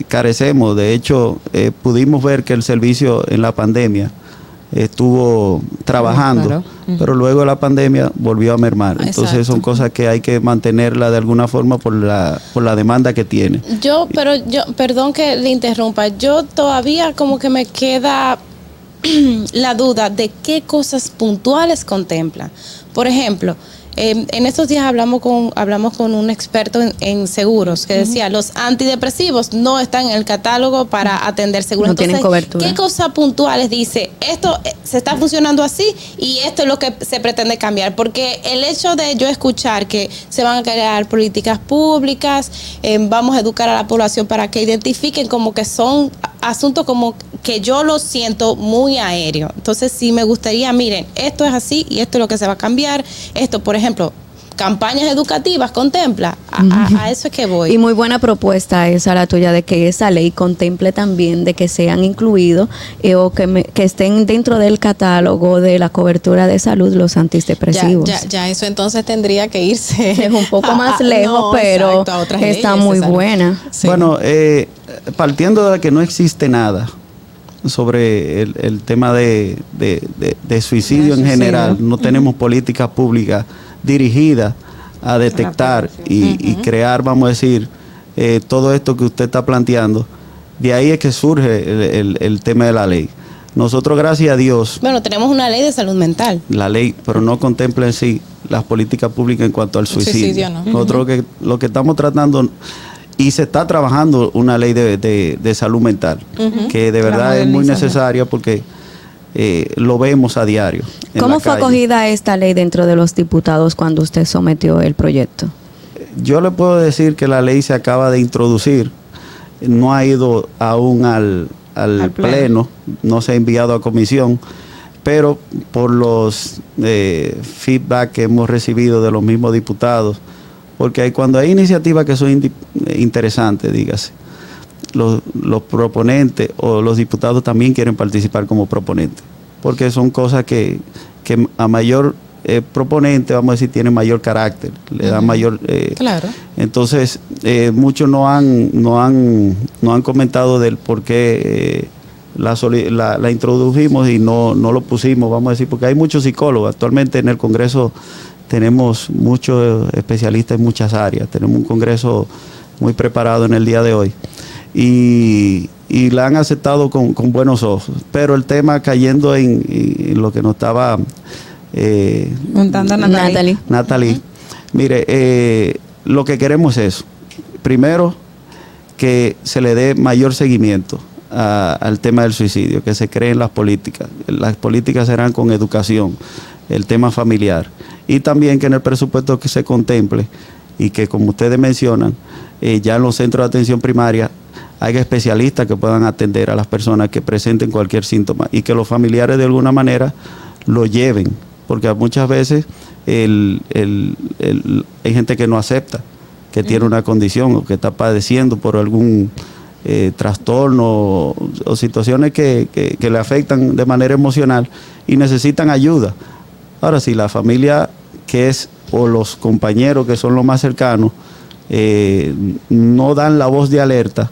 carecemos. De hecho, pudimos ver que el servicio en la pandemia estuvo trabajando, Claro. Pero luego la pandemia volvió a mermar. Entonces Exacto. son cosas que hay que mantenerla de alguna forma por la, por la demanda que tiene. Yo, pero yo, perdón que le interrumpa, yo todavía como que me queda la duda de qué cosas puntuales contempla. Por ejemplo, eh, en estos días hablamos con, hablamos con un experto en, en seguros que decía, los antidepresivos no están en el catálogo para atender seguros. No tienen cobertura. ¿Qué cosas puntuales dice? Esto eh, se está funcionando así y esto es lo que se pretende cambiar. Porque el hecho de yo escuchar que se van a crear políticas públicas, eh, vamos a educar a la población para que identifiquen como que son asuntos como que yo lo siento muy aéreo. Entonces sí me gustaría, miren, esto es así y esto es lo que se va a cambiar. Esto, por ejemplo, campañas educativas contempla. A, a- a eso es que voy. Y muy buena propuesta esa la tuya de que esa ley contemple también de que sean incluidos eh, o que, me- que estén dentro del catálogo de la cobertura de salud los antidepresivos. ya, ya eso entonces tendría que irse. Es un poco a- más a- lejos, no, pero exacto, está leyes, muy exacto. buena. Sí. Bueno, eh, partiendo de que no existe nada sobre el, el tema de, de- de- de suicidio en suicidio. general, no tenemos políticas públicas dirigidas a detectar y, y crear, vamos a decir, eh, todo esto que usted está planteando. De ahí es que surge el, el- el tema de la ley. Nosotros, gracias a Dios, Bueno, tenemos una ley de salud mental. la ley, pero no contempla en sí las políticas públicas en cuanto al suicidio. Suicidio, ¿no? Nosotros lo que, lo que estamos tratando, y se está trabajando una ley de, de- de salud mental, que de verdad es muy necesaria porque eh, lo vemos a diario. ¿Cómo fue calle. acogida esta ley dentro de los diputados cuando usted sometió el proyecto? Yo le puedo decir que la ley se acaba de introducir, no ha ido aún al, al Al pleno. pleno. no se ha enviado a comisión, pero por los eh, feedback que hemos recibido de los mismos diputados, porque hay, cuando hay iniciativas que son interesantes, dígase, los, los proponentes o los diputados también quieren participar como proponentes, porque son cosas que, que a mayor eh, proponente, vamos a decir, tiene mayor carácter, le da mayor... eh, Claro. entonces, eh, muchos no han, no, han, no han comentado del por qué la, la- la introdujimos y no, no lo pusimos, vamos a decir, porque hay muchos psicólogos. Actualmente en el Congreso tenemos muchos especialistas en muchas áreas. Tenemos un Congreso muy preparado en el día de hoy. Y, y la han aceptado con, con buenos ojos. Pero el tema cayendo en, en lo que nos estaba... eh, Montando a Natalie. Natalie. Mire, eh, lo que queremos es eso. Primero, que se le dé mayor seguimiento a- al tema del suicidio, que se creen las políticas. Las políticas serán con educación, el tema familiar. Y también que en el presupuesto que se contemple y que, como ustedes mencionan, eh, ya en los centros de atención primaria haya especialistas que puedan atender a las personas que presenten cualquier síntoma y que los familiares de alguna manera lo lleven, porque muchas veces el- el- el- hay gente que no acepta que tiene una condición o que está padeciendo por algún eh, trastorno o, o situaciones que, que- que le afectan de manera emocional y necesitan ayuda. Ahora, si la familia que es o los compañeros que son los más cercanos eh, no dan la voz de alerta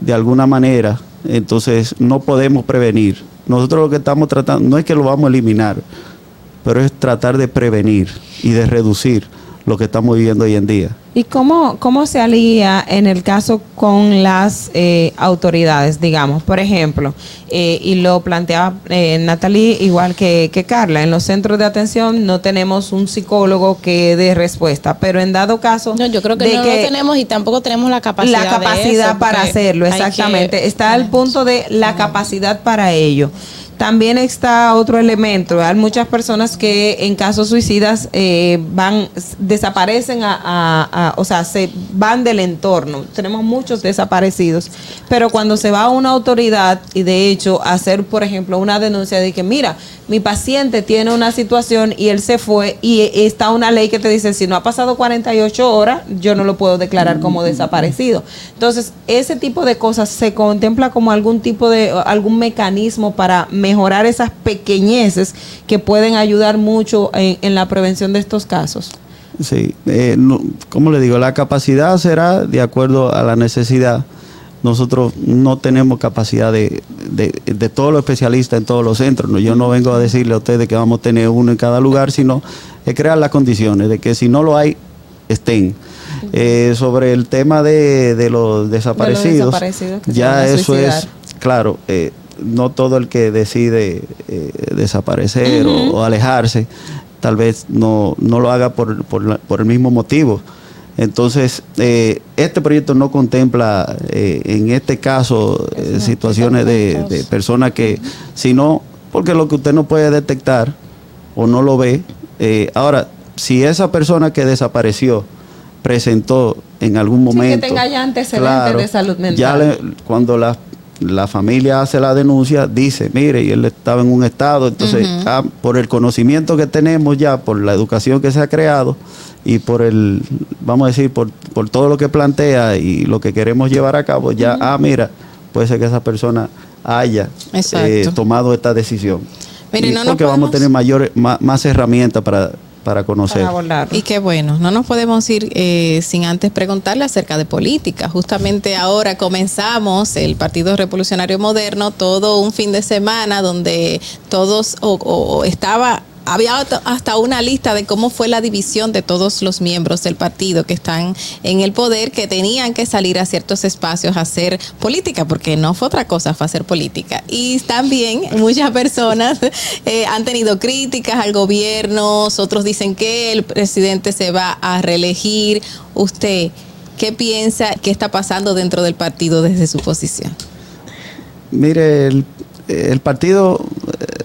de alguna manera, entonces no podemos prevenir. Nosotros lo que estamos tratando, no es que lo vamos a eliminar, pero es tratar de prevenir y de reducir lo que estamos viviendo hoy en día. ¿Y cómo, cómo se alía en el caso con las eh, autoridades, digamos? Por ejemplo, eh, y lo planteaba eh, Natalie igual que, que Carla, en los centros de atención no tenemos un psicólogo que dé respuesta, pero en dado caso... No, yo creo que de no lo tenemos y tampoco tenemos la capacidad. la capacidad de eso, para hacerlo, que- exactamente. Está al punto de la capacidad para ello. También está otro elemento. Hay muchas personas que en casos suicidas eh, van, desaparecen, a, o sea, se van del entorno. Tenemos muchos desaparecidos. Pero cuando se va a una autoridad y de hecho hacer, por ejemplo, una denuncia de que, mira, mi paciente tiene una situación y él se fue y está una ley que te dice, si no ha pasado 48 horas, yo no lo puedo declarar como desaparecido. Entonces, ese tipo de cosas se contempla como algún tipo de, algún mecanismo para mejorar esas pequeñeces que pueden ayudar mucho en, en la prevención de estos casos. Sí, eh, no, como le digo, la capacidad será de acuerdo a la necesidad. Nosotros no tenemos capacidad de, de, de todos los especialistas en todos los centros. ¿no? Yo no vengo a decirle a ustedes que vamos a tener uno en cada lugar, sino es crear las condiciones de que si no lo hay, estén. Eh, sobre el tema de, de los desaparecidos, ya eso suicidar. es, claro, eh, no todo el que decide eh, desaparecer o- alejarse, tal vez no, no lo haga por, por, la- por el mismo motivo. Entonces, eh, este proyecto no contempla eh, en este caso eh, situaciones de, de personas que, sino porque lo que usted no puede detectar o no lo ve. eh, ahora, si esa persona que desapareció presentó en algún Sí, momento. que tenga ya antecedentes Claro, de salud mental. ya le- cuando la, la familia hace la denuncia, dice, mire, y él estaba en un estado, entonces, ah, por el conocimiento que tenemos ya, por la educación que se ha creado y por el, vamos a decir, por, por todo lo que plantea y lo que queremos llevar a cabo, ya, ah, mira, puede ser que esa persona haya eh, tomado esta decisión. Mire, Y no porque vamos a tener mayor, más, más herramientas para, para conocer. Y qué bueno, no nos podemos ir eh, sin antes preguntarle acerca de política. Justamente ahora comenzamos el Partido Revolucionario Moderno, todo un fin de semana donde todos o, o- o estaba había hasta- una lista de cómo fue la división de todos los miembros del partido que están en el poder, que tenían que salir a ciertos espacios a hacer política, porque no fue otra cosa, fue hacer política. Y también muchas personas eh, han tenido críticas al gobierno, otros dicen que el presidente se va a reelegir. ¿Usted qué piensa? ¿Qué está pasando dentro del partido desde su posición? Mire, el, el partido, eh,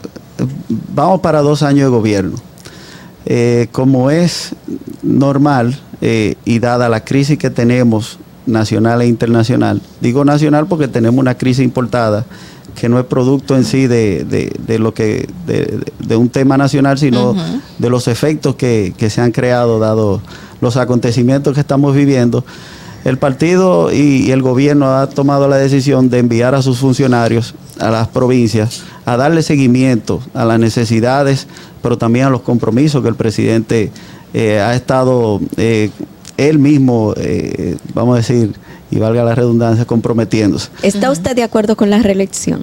vamos para dos años de gobierno. Eh, como es normal eh, y dada la crisis que tenemos nacional e internacional, digo nacional porque tenemos una crisis importada que no es producto en sí de, de- de lo que de, de un tema nacional, sino de los efectos que, que se han creado dado los acontecimientos que estamos viviendo. El partido y, y el gobierno ha tomado la decisión de enviar a sus funcionarios a las provincias a darle seguimiento a las necesidades, pero también a los compromisos que el presidente eh, ha estado eh, él mismo, eh, vamos a decir, y valga la redundancia, comprometiéndose. ¿Está usted de acuerdo con la reelección?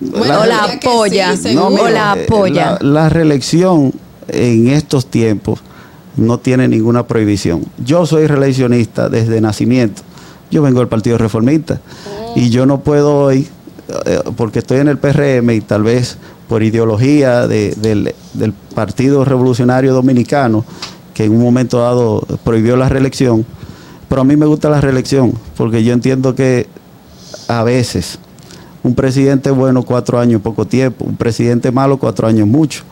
La- o la apoya, No, o la apoya. La, la reelección en estos tiempos no tiene ninguna prohibición. Yo soy reeleccionista desde nacimiento. Yo vengo del Partido Reformista y yo no puedo hoy, eh, porque estoy en el PRM y tal vez por ideología de- del, del Partido Revolucionario Dominicano, que en un momento dado prohibió la reelección, pero a mí me gusta la reelección, porque yo entiendo que a veces un presidente bueno cuatro años poco tiempo, un presidente malo cuatro años mucho.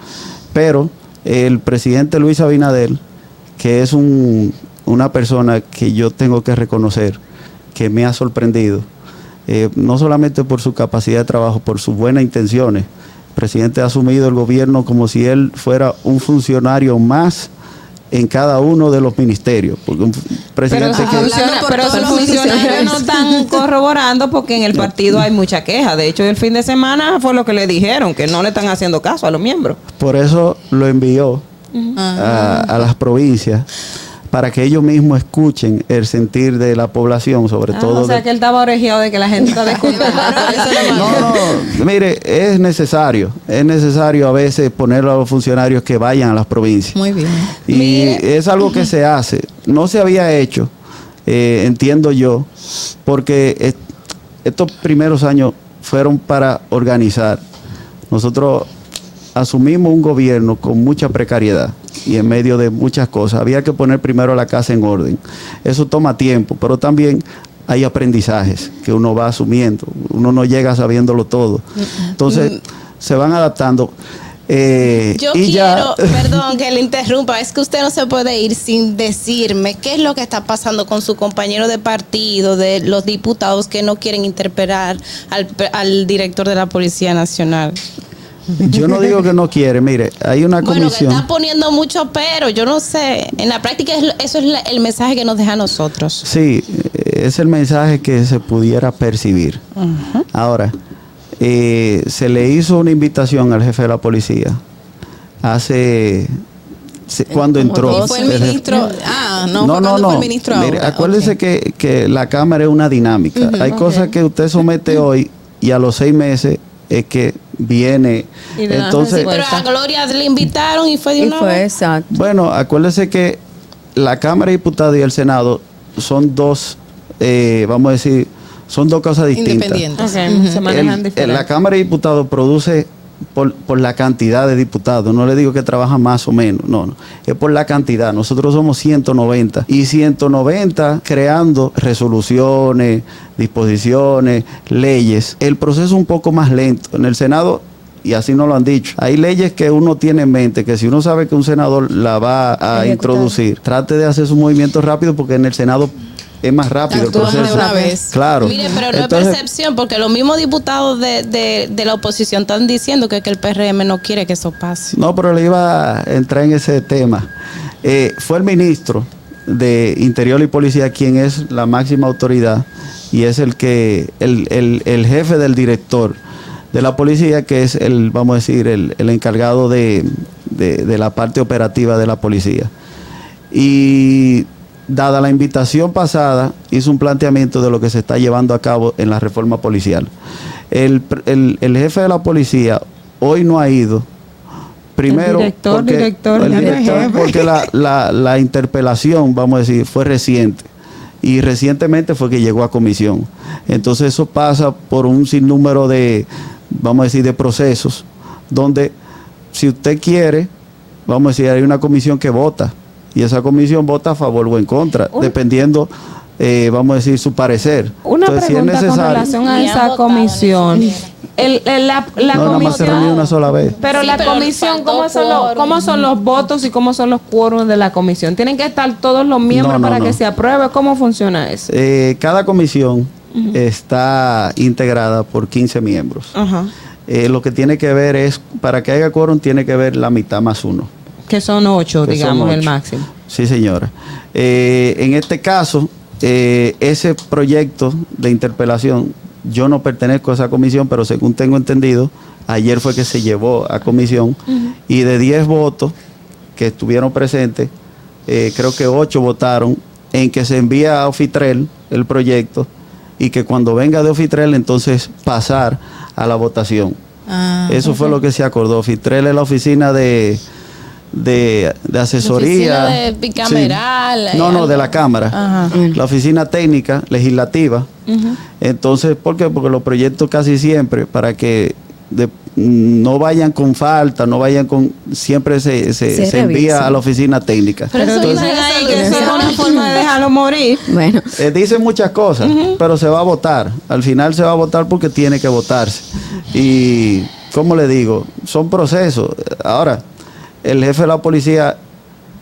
Pero el presidente Luis Abinader, que es un- una persona que yo tengo que reconocer, que me ha sorprendido, eh, no solamente por su capacidad de trabajo, por sus buenas intenciones. El presidente ha asumido el gobierno como si él fuera un funcionario más en cada uno de los ministerios. Porque un Pero, presidente si que... funciona- pero todos sus los funcionarios. no están corroborando porque en el partido hay mucha queja. De hecho, el fin de semana fue lo que le dijeron, que no le están haciendo caso a los miembros. Por eso lo envió a, a las provincias para que ellos mismos escuchen el sentir de la población, sobre Ah, todo. o sea de- que él estaba orejeado de que la gente está disculpando. no, no, mire, es necesario, es necesario a veces poner a los funcionarios que vayan a las provincias. Muy bien. Y es algo que se hace. No se había hecho, eh, entiendo yo, porque est- estos primeros años fueron para organizar. Nosotros asumimos un gobierno con mucha precariedad y en medio de muchas cosas. Había que poner primero la casa en orden. Eso toma tiempo, pero también hay aprendizajes que uno va asumiendo. Uno no llega sabiéndolo todo. Entonces, se van adaptando. Eh, Yo y ya- quiero, perdón que le interrumpa, es que usted no se puede ir sin decirme qué es lo que está pasando con su compañero de partido, de los diputados que no quieren interpelar al, al director de la Policía Nacional. Yo no digo que no quiere, mire, hay una Bueno, que comisión. está poniendo mucho pero, yo no sé. En la práctica es- eso es la- el mensaje que nos deja a nosotros. Sí, eh, es el mensaje que se pudiera percibir. Ahora, eh, se le hizo una invitación al jefe de la policía hace se- cuando entró. Y fue el ministro. Ah, no, fue cuando fue el ministro Mire, ahora. acuérdese que, que la Cámara es una dinámica. Hay cosas que usted somete hoy y a los seis meses es que viene. Sí, Entonces, pero a Gloria le invitaron y fue de una vez. exacto. bueno, acuérdese que la Cámara de Diputados y el Senado son dos, eh, vamos a decir, son dos cosas distintas. Independientes. Ok, Ujú. se manejan El- diferente. la Cámara de Diputados produce por, por la cantidad de diputados. No le digo que trabajan más o menos, no, no. Es por la cantidad. Nosotros somos 190 y 190 creando resoluciones, disposiciones, leyes. El proceso es un poco más lento. En el Senado y así nos lo han dicho. Hay leyes que uno tiene en mente que si uno sabe que un senador la va a Ejecutar. introducir, trate de hacer su movimiento rápido porque en el Senado es más rápido el proceso. una vez. Claro. Mire, pero no Entonces, es percepción, porque los mismos diputados de, de- de la oposición están diciendo que, que el PRM no quiere que eso pase. No, pero le iba a entrar en ese tema. Eh, fue el ministro de Interior y Policía quien es la máxima autoridad y es el que el, el- el jefe del director de la policía que es el vamos a decir el, el encargado de, de- de la parte operativa de la policía y dada la invitación pasada hizo un planteamiento de lo que se está llevando a cabo en la reforma policial el, el- el jefe de la policía hoy no ha ido Primero, El director, porque, director, el director, porque la, la- la interpelación, vamos a decir, fue reciente. Y recientemente fue que llegó a comisión. Entonces eso pasa por un sinnúmero de, vamos a decir, de procesos, donde si usted quiere, vamos a decir, hay una comisión que vota. Y esa comisión vota a favor o en contra, dependiendo, eh, vamos a decir, su parecer. Una Entonces, si es pregunta con necesario- relación a esa comisión. El, el- la, la no, nada más se reunió una sola vez. Pero Sí, la pero comisión, ¿cómo son, los, quórum. ¿cómo son los votos y cómo son los quórums de la comisión? ¿Tienen que estar todos los miembros No, no, para no. que se apruebe? ¿Cómo funciona eso? Eh, cada comisión está integrada por 15 miembros. Ajá. Eh, lo que tiene que ver es, para que haya quórum, tiene que ver la mitad más uno. Que son ocho, Que son digamos, el máximo. Sí, señora. Eh, en este caso, eh, ese proyecto de interpelación, yo no pertenezco a esa comisión, pero según tengo entendido, ayer fue que se llevó a comisión y de 10 votos que estuvieron presentes, eh, creo que 8 votaron en que se envía a Ofitrel el proyecto y que cuando venga de Ofitrel entonces pasar a la votación. Ah, Eso fue lo que se acordó. Ofitrel es la oficina de, de, de asesoría. Oficina de bicameral, Sí. No, no, de la Cámara. Ajá. La oficina técnica, legislativa. Entonces, ¿por qué? Porque los proyectos casi siempre, para que de- no vayan con falta, no vayan con... Siempre se, se, Se se envía a la oficina técnica. Pero eso Entonces, ahí que eso es una forma de dejarlo morir. Bueno. eh, dicen muchas cosas, pero se va a votar. Al final se va a votar porque tiene que votarse. Y, ¿cómo le digo? Son procesos. Ahora, el jefe de la policía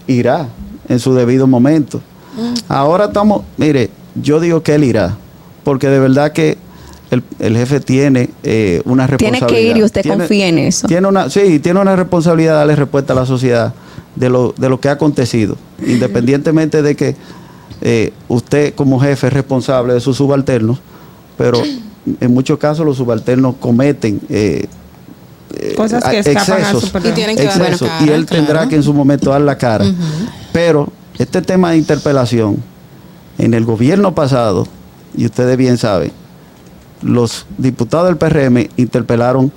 irá en su debido momento. Ahora estamos, mire, yo digo que él irá, porque de verdad que el, el jefe tiene eh, una Tiene responsabilidad. que ir y usted Tiene- confía en eso. Tiene una, sí, tiene una responsabilidad de darle respuesta a la sociedad de lo, de lo que ha acontecido, independientemente de que eh, usted como jefe es responsable de sus subalternos, pero en muchos casos los subalternos cometen eh, Cosas que a- escapan a excesos, su percepción. Y tienen que dar la excesos, cara, y él tendrá que en su momento dar la cara. Pero este tema de interpelación, en el gobierno pasado, y ustedes bien saben, los diputados del PRM interpelaron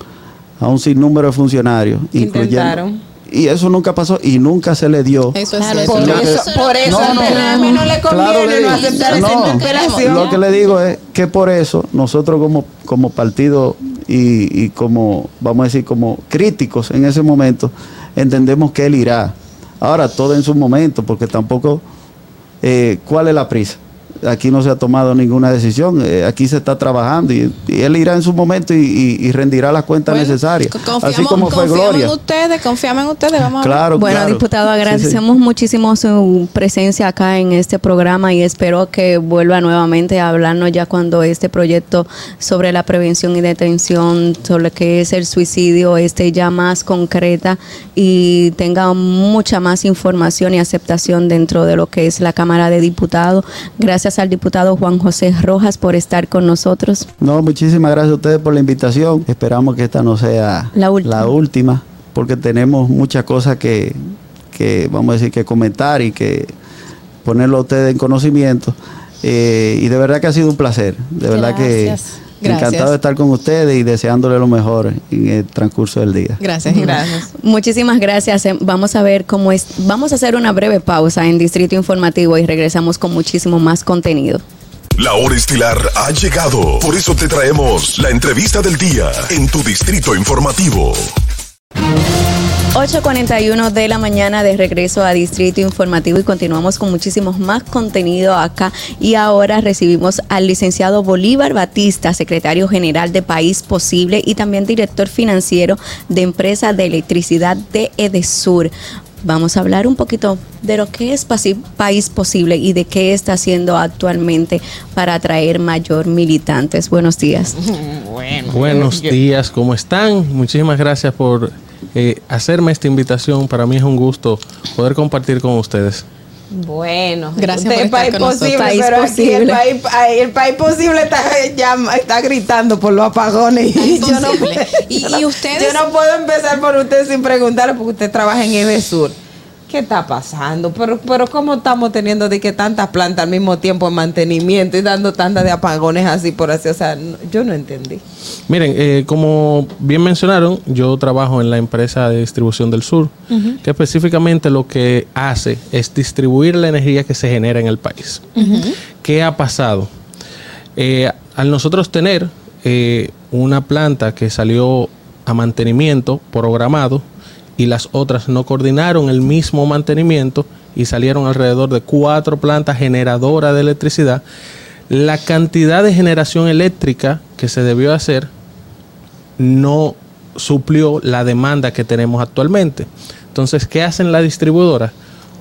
a un sinnúmero de funcionarios, incluyendo... Intentaron. Y eso nunca pasó y nunca se le dio. Eso es Claro. Por que- eso, por eso No, no, no le conviene aceptar esa interpelación. Lo que le digo es que por eso nosotros como, como partido y, y como, vamos a decir, como críticos en ese momento, entendemos que él irá. Ahora, todo en su momento, porque tampoco, eh, ¿cuál es la prisa? Aquí no se ha tomado ninguna decisión, eh, aquí se está trabajando y, y él irá en su momento y, y- y rendirá las cuentas Bueno, necesarias. Confiamos, Así como fue Gloria. en ustedes, confiamos en ustedes. Vamos a. Claro, Bueno, claro. diputado, Sí, sí. agradecemos muchísimo su presencia acá en este programa y espero que vuelva nuevamente a hablarnos ya cuando este proyecto sobre la prevención y detención, sobre lo que es el suicidio, esté ya más concreta y tenga mucha más información y aceptación dentro de lo que es la Cámara de Diputados. Gracias al diputado Juan José Rojas por estar con nosotros. No, muchísimas gracias a ustedes por la invitación. Esperamos que esta no sea La última. última, porque tenemos muchas cosas que, que, vamos a decir, que comentar y que ponerlo a ustedes en conocimiento. Eh, y de verdad que ha sido un placer. De verdad que Gracias. encantado Gracias. de estar con ustedes y deseándole lo mejor en el transcurso del día. Gracias, Iván. Muchísimas gracias. Eh, Vamos a ver cómo es. Vamos a hacer una breve pausa en Distrito Informativo y regresamos con muchísimo más contenido. La hora estilar ha llegado. Por eso te traemos la entrevista del día en tu distrito informativo. 8.41 de la mañana de regreso a Distrito Informativo y continuamos con muchísimos más contenido acá y ahora recibimos al licenciado Bolívar Batista, secretario general de País Posible y también director financiero de Empresa de Electricidad de Edesur. Vamos a hablar un poquito de lo que es País Posible y de qué está haciendo actualmente para atraer mayor militantes. Buenos días. Buenos días, ¿cómo están? Muchísimas gracias por eh, hacerme esta invitación. Para mí es un gusto poder compartir con ustedes. Bueno, Gracias por estar país con posible, País pero aquí el país, ay, el país posible está, ya- está gritando por los apagones. Y yo, no. Y- yo no- y ustedes- yo no puedo empezar por usted sin preguntarle porque usted trabaja en Edesur. ¿Qué está pasando? Pero, pero ¿cómo estamos teniendo de que tantas plantas al mismo tiempo en mantenimiento y dando tantas de apagones así por así? O sea, no- yo no entendí. Miren, eh, como bien mencionaron, yo trabajo en la empresa de distribución del sur, que específicamente lo que hace es distribuir la energía que se genera en el país. ¿Qué ha pasado? Eh, al nosotros tener eh, una planta que salió a mantenimiento programado y las otras no coordinaron el mismo mantenimiento y salieron alrededor de cuatro plantas generadoras de electricidad, la cantidad de generación eléctrica que se debió hacer no suplió la demanda que tenemos actualmente. Entonces, ¿qué hacen las distribuidoras?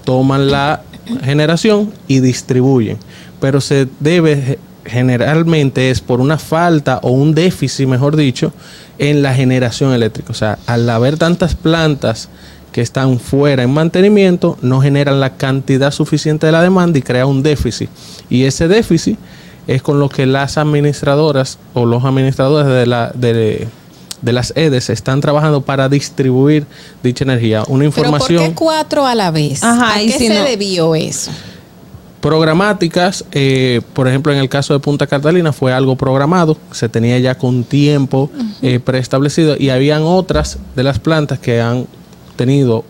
Toman la generación y distribuyen, pero se debe generalmente es por una falta o un déficit, mejor dicho, en la generación eléctrica. O sea, al haber tantas plantas que están fuera en mantenimiento no generan la cantidad suficiente de la demanda y crea un déficit. Y ese déficit es con lo que las administradoras o los administradores de, la, de, de las EDES están trabajando para distribuir dicha energía. Una Pero ¿por información qué cuatro a la vez? Ajá, ¿A qué si se no- debió eso? Programáticas, eh, por ejemplo, en el caso de Punta Catalina fue algo programado, se tenía ya con tiempo eh, preestablecido y habían otras de las plantas que han tenido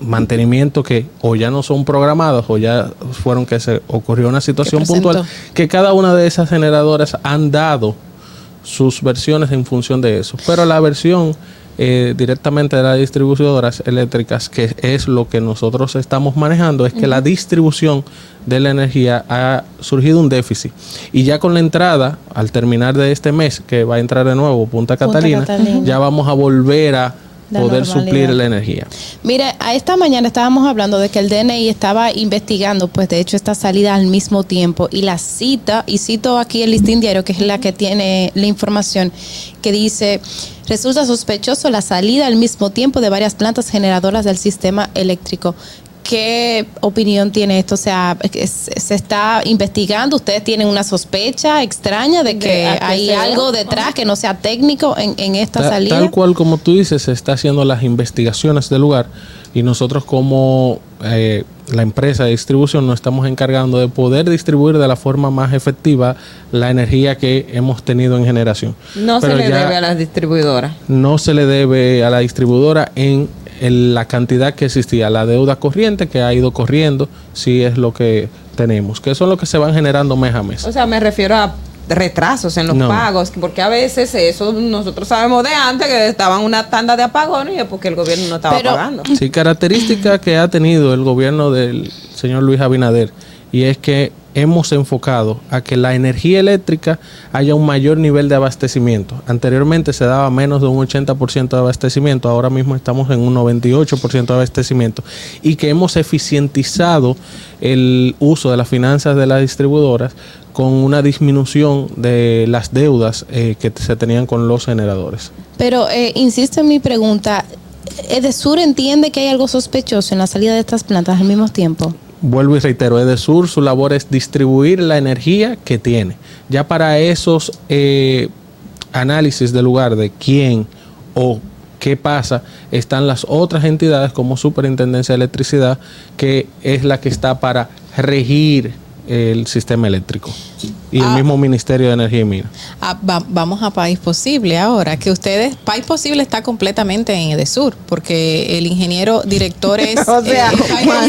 mantenimiento que o ya no son programados o ya fueron que se ocurrió una situación puntual que cada una de esas generadoras han dado sus versiones en función de eso. Pero la versión eh, directamente de las distribuidoras eléctricas, que es lo que nosotros estamos manejando, es que la distribución de la energía ha surgido un déficit. Y ya con la entrada, al terminar de este mes, que va a entrar de nuevo Punta Catalina. ya vamos a volver a La poder normalidad. suplir la energía. Mire, a esta mañana estábamos hablando de que el DNI estaba investigando, pues de hecho esta salida al mismo tiempo y la cita, y cito aquí el listín diario, que es la que tiene la información, que dice, resulta sospechoso la salida al mismo tiempo de varias plantas generadoras del sistema eléctrico. ¿Qué opinión tiene esto? O sea, se está investigando, ustedes tienen una sospecha extraña de que De- a que hay sea. algo detrás que no sea técnico en, en esta Ta- salida. Tal cual como tú dices, se está haciendo las investigaciones del lugar y nosotros como eh, la empresa de distribución nos estamos encargando de poder distribuir de la forma más efectiva la energía que hemos tenido en generación. No Pero se le debe a las distribuidoras. No se le debe a la distribuidora en el- la cantidad que existía, la deuda corriente que ha ido corriendo, sí es lo que tenemos, que son lo que se van generando mes a mes. O sea, me refiero a retrasos en los No. pagos, porque a veces eso nosotros sabemos de antes que estaban una tanda de apagones y es porque el gobierno no estaba pagando. Sí, característica que ha tenido el gobierno del señor Luis Abinader y es que hemos enfocado a que la energía eléctrica haya un mayor nivel de abastecimiento. Anteriormente se daba menos de un 80% de abastecimiento, ahora mismo estamos en un 98% de abastecimiento y que hemos eficientizado el uso de las finanzas de las distribuidoras con una disminución de las deudas eh, que se tenían con los generadores. Pero eh, insisto en mi pregunta, ¿Edesur entiende que hay algo sospechoso en la salida de estas plantas al mismo tiempo? Vuelvo y reitero, Edesur su labor es distribuir la energía que tiene. Ya para esos eh, análisis del lugar de quién o qué pasa, están las otras entidades como Superintendencia de Electricidad, que es la que está para regir el sistema eléctrico. Y el Ah. mismo Ministerio de Energía y Minas. Ah, va- vamos a País Posible ahora, que ustedes, País Posible está completamente en Edesur, porque el ingeniero director es... O sea, eh, que llevan-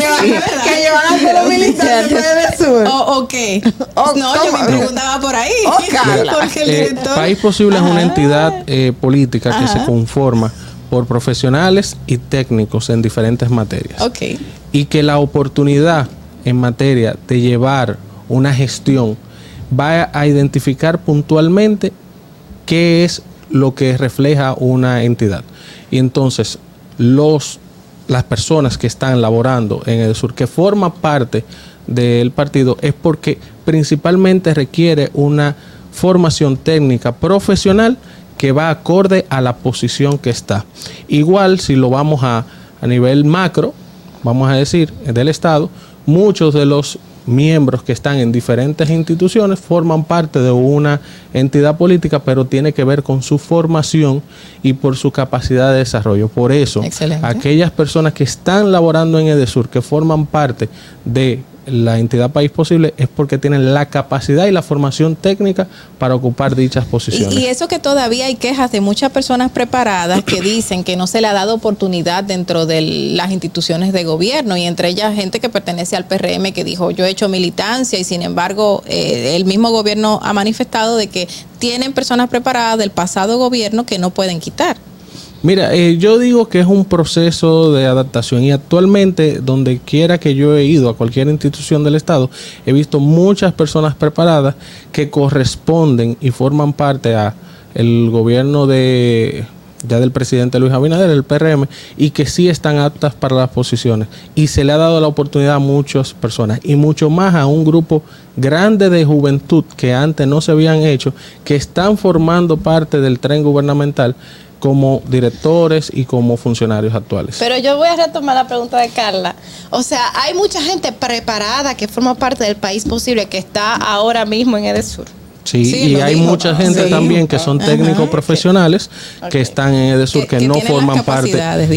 que llevan a los militares de Edesur. ¿O, o qué? no, yo me preguntaba por ahí. porque el Eh. País Posible es una entidad eh, política que se conforma por profesionales y técnicos en diferentes materias. Ok. Y que la oportunidad en materia de llevar una gestión va a identificar puntualmente qué es lo que refleja una entidad. Y entonces los las personas que están laborando en el sur, que forma parte del partido, es porque principalmente requiere una formación técnica profesional que va acorde a la posición que está. Igual si lo vamos a, a nivel macro, vamos a decir, del Estado, muchos de los miembros que están en diferentes instituciones forman parte de una entidad política, pero tiene que ver con su formación y por su capacidad de desarrollo. Por eso, Excelente. aquellas personas que están laborando en Edesur, que forman parte de la entidad País Posible, es porque tienen la capacidad y la formación técnica para ocupar dichas posiciones. Y, y eso que todavía hay quejas de muchas personas preparadas que dicen que no se le ha dado oportunidad dentro de las instituciones de gobierno y entre ellas gente que pertenece al PRM que dijo yo he hecho militancia y sin embargo eh, el mismo gobierno ha manifestado de que tienen personas preparadas del pasado gobierno que no pueden quitar. Mira, eh, yo digo que es un proceso de adaptación y actualmente donde quiera que yo he ido a cualquier institución del Estado, he visto muchas personas preparadas que corresponden y forman parte a el gobierno de ya del presidente Luis Abinader, el PRM, y que sí están aptas para las posiciones. Y se le ha dado la oportunidad a muchas personas, y mucho más a un grupo grande de juventud que antes no se habían hecho, que están formando parte del tren gubernamental como directores y como funcionarios actuales. Pero yo voy a retomar la pregunta de Carla. O sea, hay mucha gente preparada que forma parte del país posible que está ahora mismo en Edesur. Sí, Sí, y hay dijo. mucha gente Sí. también que son Ajá. técnicos profesionales que están en Edesur, que, que no forman parte,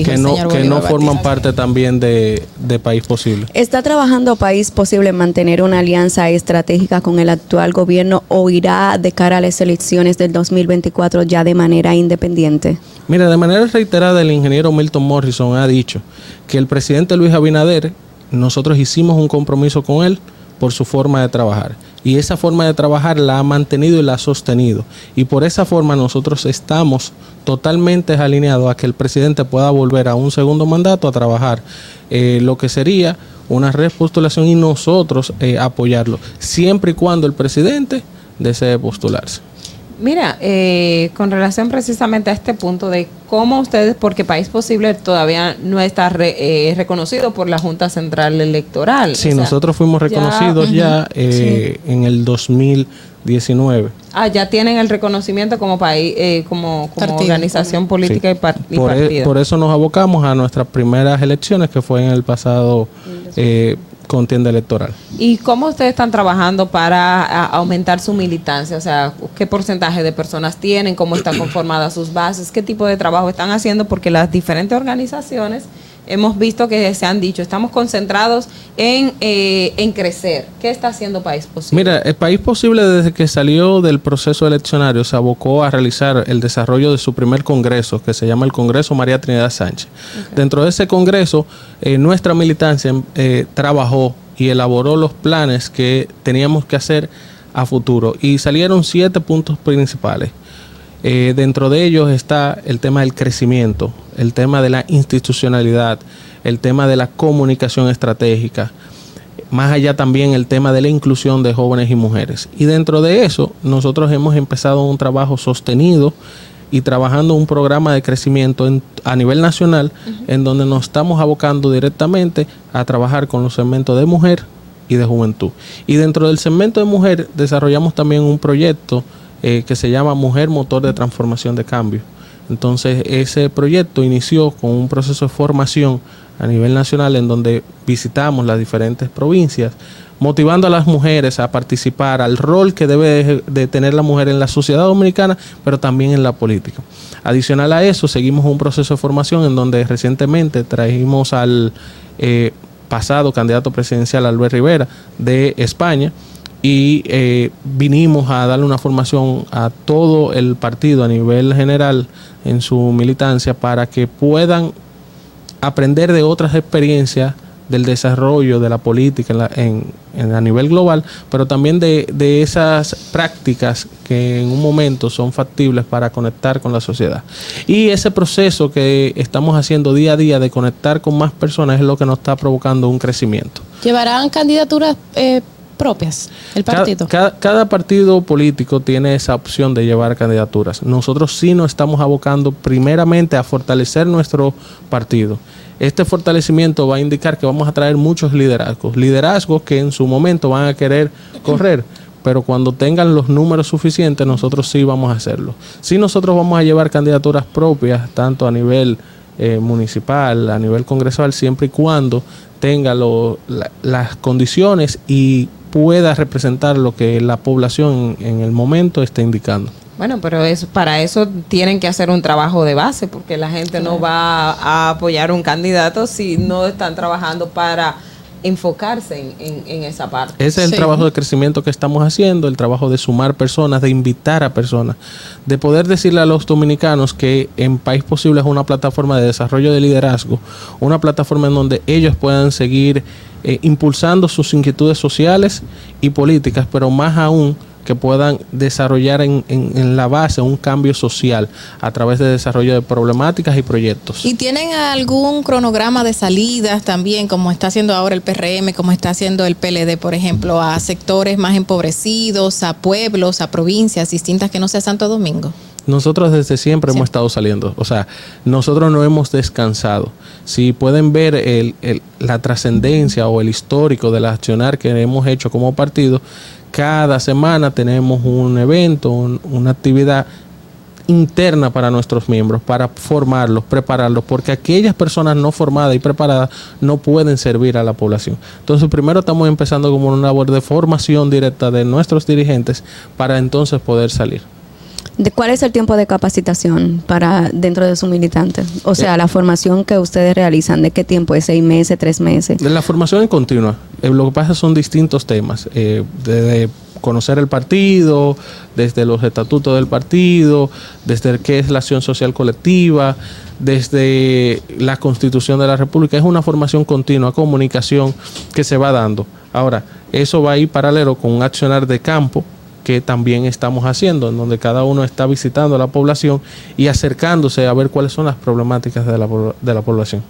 que no, que no forman parte también de, de País Posible. ¿Está trabajando País Posible en mantener una alianza estratégica con el actual gobierno o irá de cara a las elecciones del 2024 ya de manera independiente? Mira, de manera reiterada el ingeniero Milton Morrison ha dicho que el presidente Luis Abinader, nosotros hicimos un compromiso con él por su forma de trabajar. Y esa forma de trabajar la ha mantenido y la ha sostenido. Y por esa forma nosotros estamos totalmente alineados a que el presidente pueda volver a un segundo mandato a trabajar eh, lo que sería una repostulación y nosotros eh, apoyarlo, siempre y cuando el presidente desee postularse. Mira, eh, con relación precisamente a este punto de cómo ustedes, porque País Posible todavía no está re- eh, reconocido por la Junta Central Electoral. Sí, o sea, nosotros fuimos ya- reconocidos ujú, ya eh, en el 2019. Ah, ya tienen el reconocimiento como país, eh, como, como Partido. organización política y, par- y Por, e- por eso nos abocamos a nuestras primeras elecciones, que fue en el pasado contienda electoral. ¿Y cómo ustedes están trabajando para aumentar su militancia? O sea, ¿qué porcentaje de personas tienen? ¿Cómo están conformadas sus bases? ¿Qué tipo de trabajo están haciendo? Porque las diferentes organizaciones hemos visto que se han dicho, estamos concentrados en, eh, en crecer. ¿Qué está haciendo País Posible? Mira, el País Posible desde que salió del proceso eleccionario se abocó a realizar el desarrollo de su primer congreso, que se llama el Congreso María Trinidad Sánchez. Dentro de ese congreso, eh, nuestra militancia eh, trabajó y elaboró los planes que teníamos que hacer a futuro y salieron siete puntos principales. Eh, dentro de ellos está el tema del crecimiento, el tema de la institucionalidad, el tema de la comunicación estratégica, más allá también el tema de la inclusión de jóvenes y mujeres. Y dentro de eso, nosotros hemos empezado un trabajo sostenido y trabajando un programa de crecimiento en- a nivel nacional, en donde nos estamos abocando directamente a trabajar con los segmentos de mujer y de juventud. Y dentro del segmento de mujer desarrollamos también un proyecto eh, que se llama Mujer Motor de Transformación de Cambio. Entonces ese proyecto inició con un proceso de formación a nivel nacional en donde visitamos las diferentes provincias, motivando a las mujeres a participar al rol que debe de, tener la mujer en la sociedad dominicana, pero también en la política. Adicional a eso, seguimos un proceso de formación en donde recientemente trajimos al eh, pasado candidato presidencial Albert Rivera de España y eh, vinimos a darle una formación a todo el partido a nivel general en su militancia para que puedan aprender de otras experiencias del desarrollo de la política en la- en- a nivel global, pero también de, de esas prácticas que en un momento son factibles para conectar con la sociedad. Y ese proceso que estamos haciendo día a día de conectar con más personas es lo que nos está provocando un crecimiento. ¿Llevarán candidaturas eh, propias el Cada- partido? Cada, cada partido político tiene esa opción de llevar candidaturas. Nosotros sí nos estamos abocando primeramente a fortalecer nuestro partido. Este fortalecimiento va a indicar que vamos a traer muchos liderazgos, liderazgos que en su momento van a querer correr, pero cuando tengan los números suficientes nosotros sí vamos a hacerlo. Sí nosotros vamos a llevar candidaturas propias, tanto a nivel eh, municipal, a nivel congresal, siempre y cuando tenga lo- la- las condiciones y pueda representar lo que la población en, el momento está indicando. Bueno, pero eso, para eso tienen que hacer un trabajo de base, porque la gente no va a apoyar un candidato si no están trabajando para enfocarse en, en- en esa parte. Ese es el trabajo de crecimiento que estamos haciendo, el trabajo de sumar personas, de invitar a personas, de poder decirle a los dominicanos que en País Posible es una plataforma de desarrollo de liderazgo, una plataforma en donde ellos puedan seguir eh, impulsando sus inquietudes sociales y políticas, pero más aún que puedan desarrollar en, en- en la base un cambio social a través de desarrollo de problemáticas y proyectos. ¿Y tienen algún cronograma de salidas también, como está haciendo ahora el PRM, como está haciendo el PLD, por ejemplo, a sectores más empobrecidos, a pueblos, a provincias distintas que no sea Santo Domingo? Nosotros desde siempre hemos estado saliendo, o sea, nosotros no hemos descansado. Si pueden ver el- el- la trascendencia o el histórico del accionar que hemos hecho como partido, cada semana tenemos un evento, un- una actividad interna para nuestros miembros, para formarlos, prepararlos, porque aquellas personas no formadas y preparadas no pueden servir a la población. Entonces, primero estamos empezando como una labor de formación directa de nuestros dirigentes para entonces poder salir. ¿De cuál es el tiempo de capacitación para dentro de su militante? O sea, la formación que ustedes realizan, ¿de qué tiempo es? ¿Seis meses, tres meses? La formación es continua. Eh, lo que pasa son distintos temas. Eh, desde conocer el partido, desde los estatutos del partido, desde qué es la acción social colectiva, desde la constitución de la República. Es una formación continua, comunicación que se va dando. Ahora, eso va a ir paralelo con un accionar de campo que también estamos haciendo, en donde cada uno está visitando a la población y acercándose a ver cuáles son las problemáticas de la, de la población.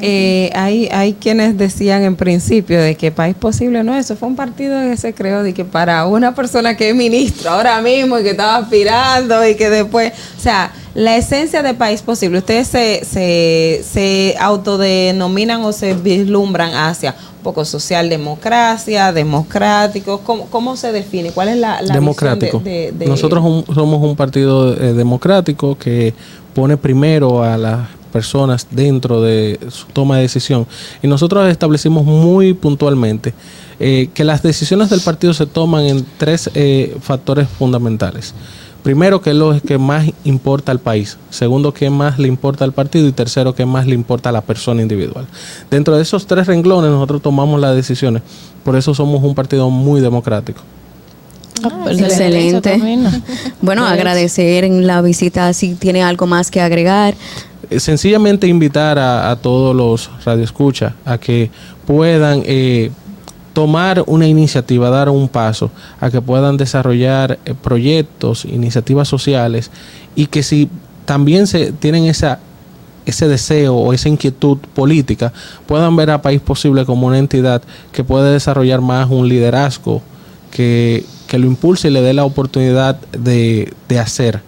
Eh, hay, hay quienes decían en principio de que País Posible no, eso fue un partido que se creó de que para una persona que es ministro ahora mismo y que estaba aspirando y que después, o sea, la esencia de País Posible, ustedes se, se, se autodenominan o se vislumbran hacia un poco socialdemocracia, democrático, ¿cómo, cómo se define? ¿Cuál es la, la democrático? visión de, de- de- Nosotros un- somos un partido eh, democrático que pone primero a las personas dentro de su toma de decisión y nosotros establecimos muy puntualmente eh, que las decisiones del partido se toman en tres eh, factores fundamentales. Primero, que es lo que más importa al país. Segundo, que más le importa al partido. Y tercero, que más le importa a la persona individual. Dentro de esos tres renglones nosotros tomamos las decisiones. Por eso somos un partido muy democrático. Excelente. Bueno, Pues- agradecer en la visita si tiene algo más que agregar. Sencillamente invitar a, a todos los radioescuchas a que puedan eh, tomar una iniciativa, dar un paso, a que puedan desarrollar eh, proyectos, iniciativas sociales y que si también se tienen esa ese deseo o esa inquietud política puedan ver a País Posible como una entidad que puede desarrollar más un liderazgo que, que lo impulse y le dé la oportunidad de, de hacer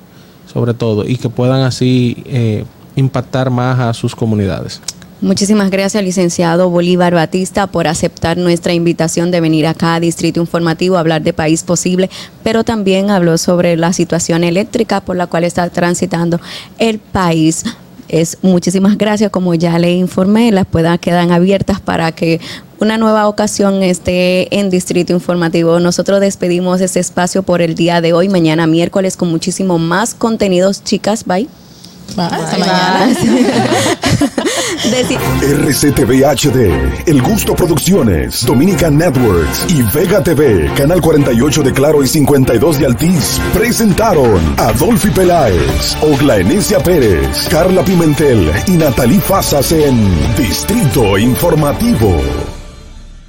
sobre todo y que puedan así eh, impactar más a sus comunidades. Muchísimas gracias, licenciado Bolívar Batista, por aceptar nuestra invitación de venir acá a Distrito Informativo a hablar de País Posible, pero también habló sobre la situación eléctrica por la cual está transitando el país. Es muchísimas gracias, como ya le informé, las puedan quedan abiertas para que una nueva ocasión esté en Distrito Informativo. Nosotros despedimos este espacio por el día de hoy, mañana miércoles con muchísimo más contenidos, chicas. Bye. Hasta mañana. Deci- RCTV HD, El Gusto Producciones, Dominican Networks y Vega TV, Canal 48 de Claro y 52 de Altiz, presentaron a Dolphy Peláez, Ogla Enesia Pérez, Carla Pimentel y Natalie Fasas en Distrito Informativo.